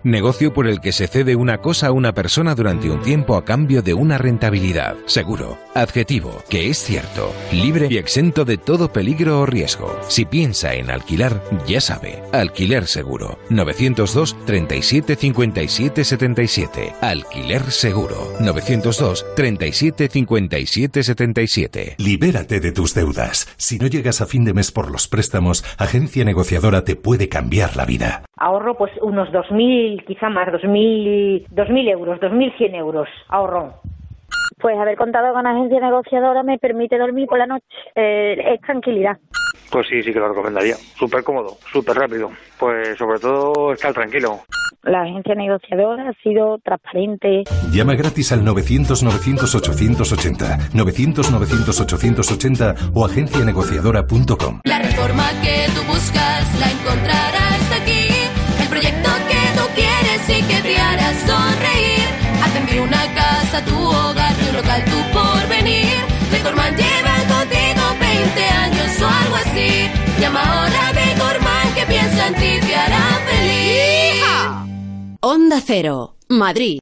Negocio por el que se cede una cosa a una persona durante un tiempo a cambio de una rentabilidad. Seguro. Adjetivo. Que es cierto. Libre y exento de todo peligro o riesgo. Si piensa en alquilar, ya sabe. Alquiler seguro. 902 37 57 77. Alquiler seguro. 902 37 57 77. Libérate de tus deudas. Si no llegas a fin de mes por los préstamos, Agencia Negociadora te puede cambiar la vida ahorro pues unos 2.000, quizá más, 2.000, 2.000 euros, 2.100 euros ahorro. Pues haber contado con una agencia negociadora me permite dormir por la noche. Eh, es tranquilidad. Pues sí, sí que lo recomendaría. Súper cómodo, súper rápido. Pues sobre todo estar tranquilo. La agencia negociadora ha sido transparente. Llama gratis al 900-900-880, 900-900-880 o agencianegociadora.com. La reforma que tú buscas la encontrarás quieres y que te hará sonreír. Atender una casa, tu hogar, tu local, tu porvenir. Decorman lleva contigo 20 años o algo así. Llama ahora a Decorman que piensa en ti, te hará feliz. Onda Cero, Madrid.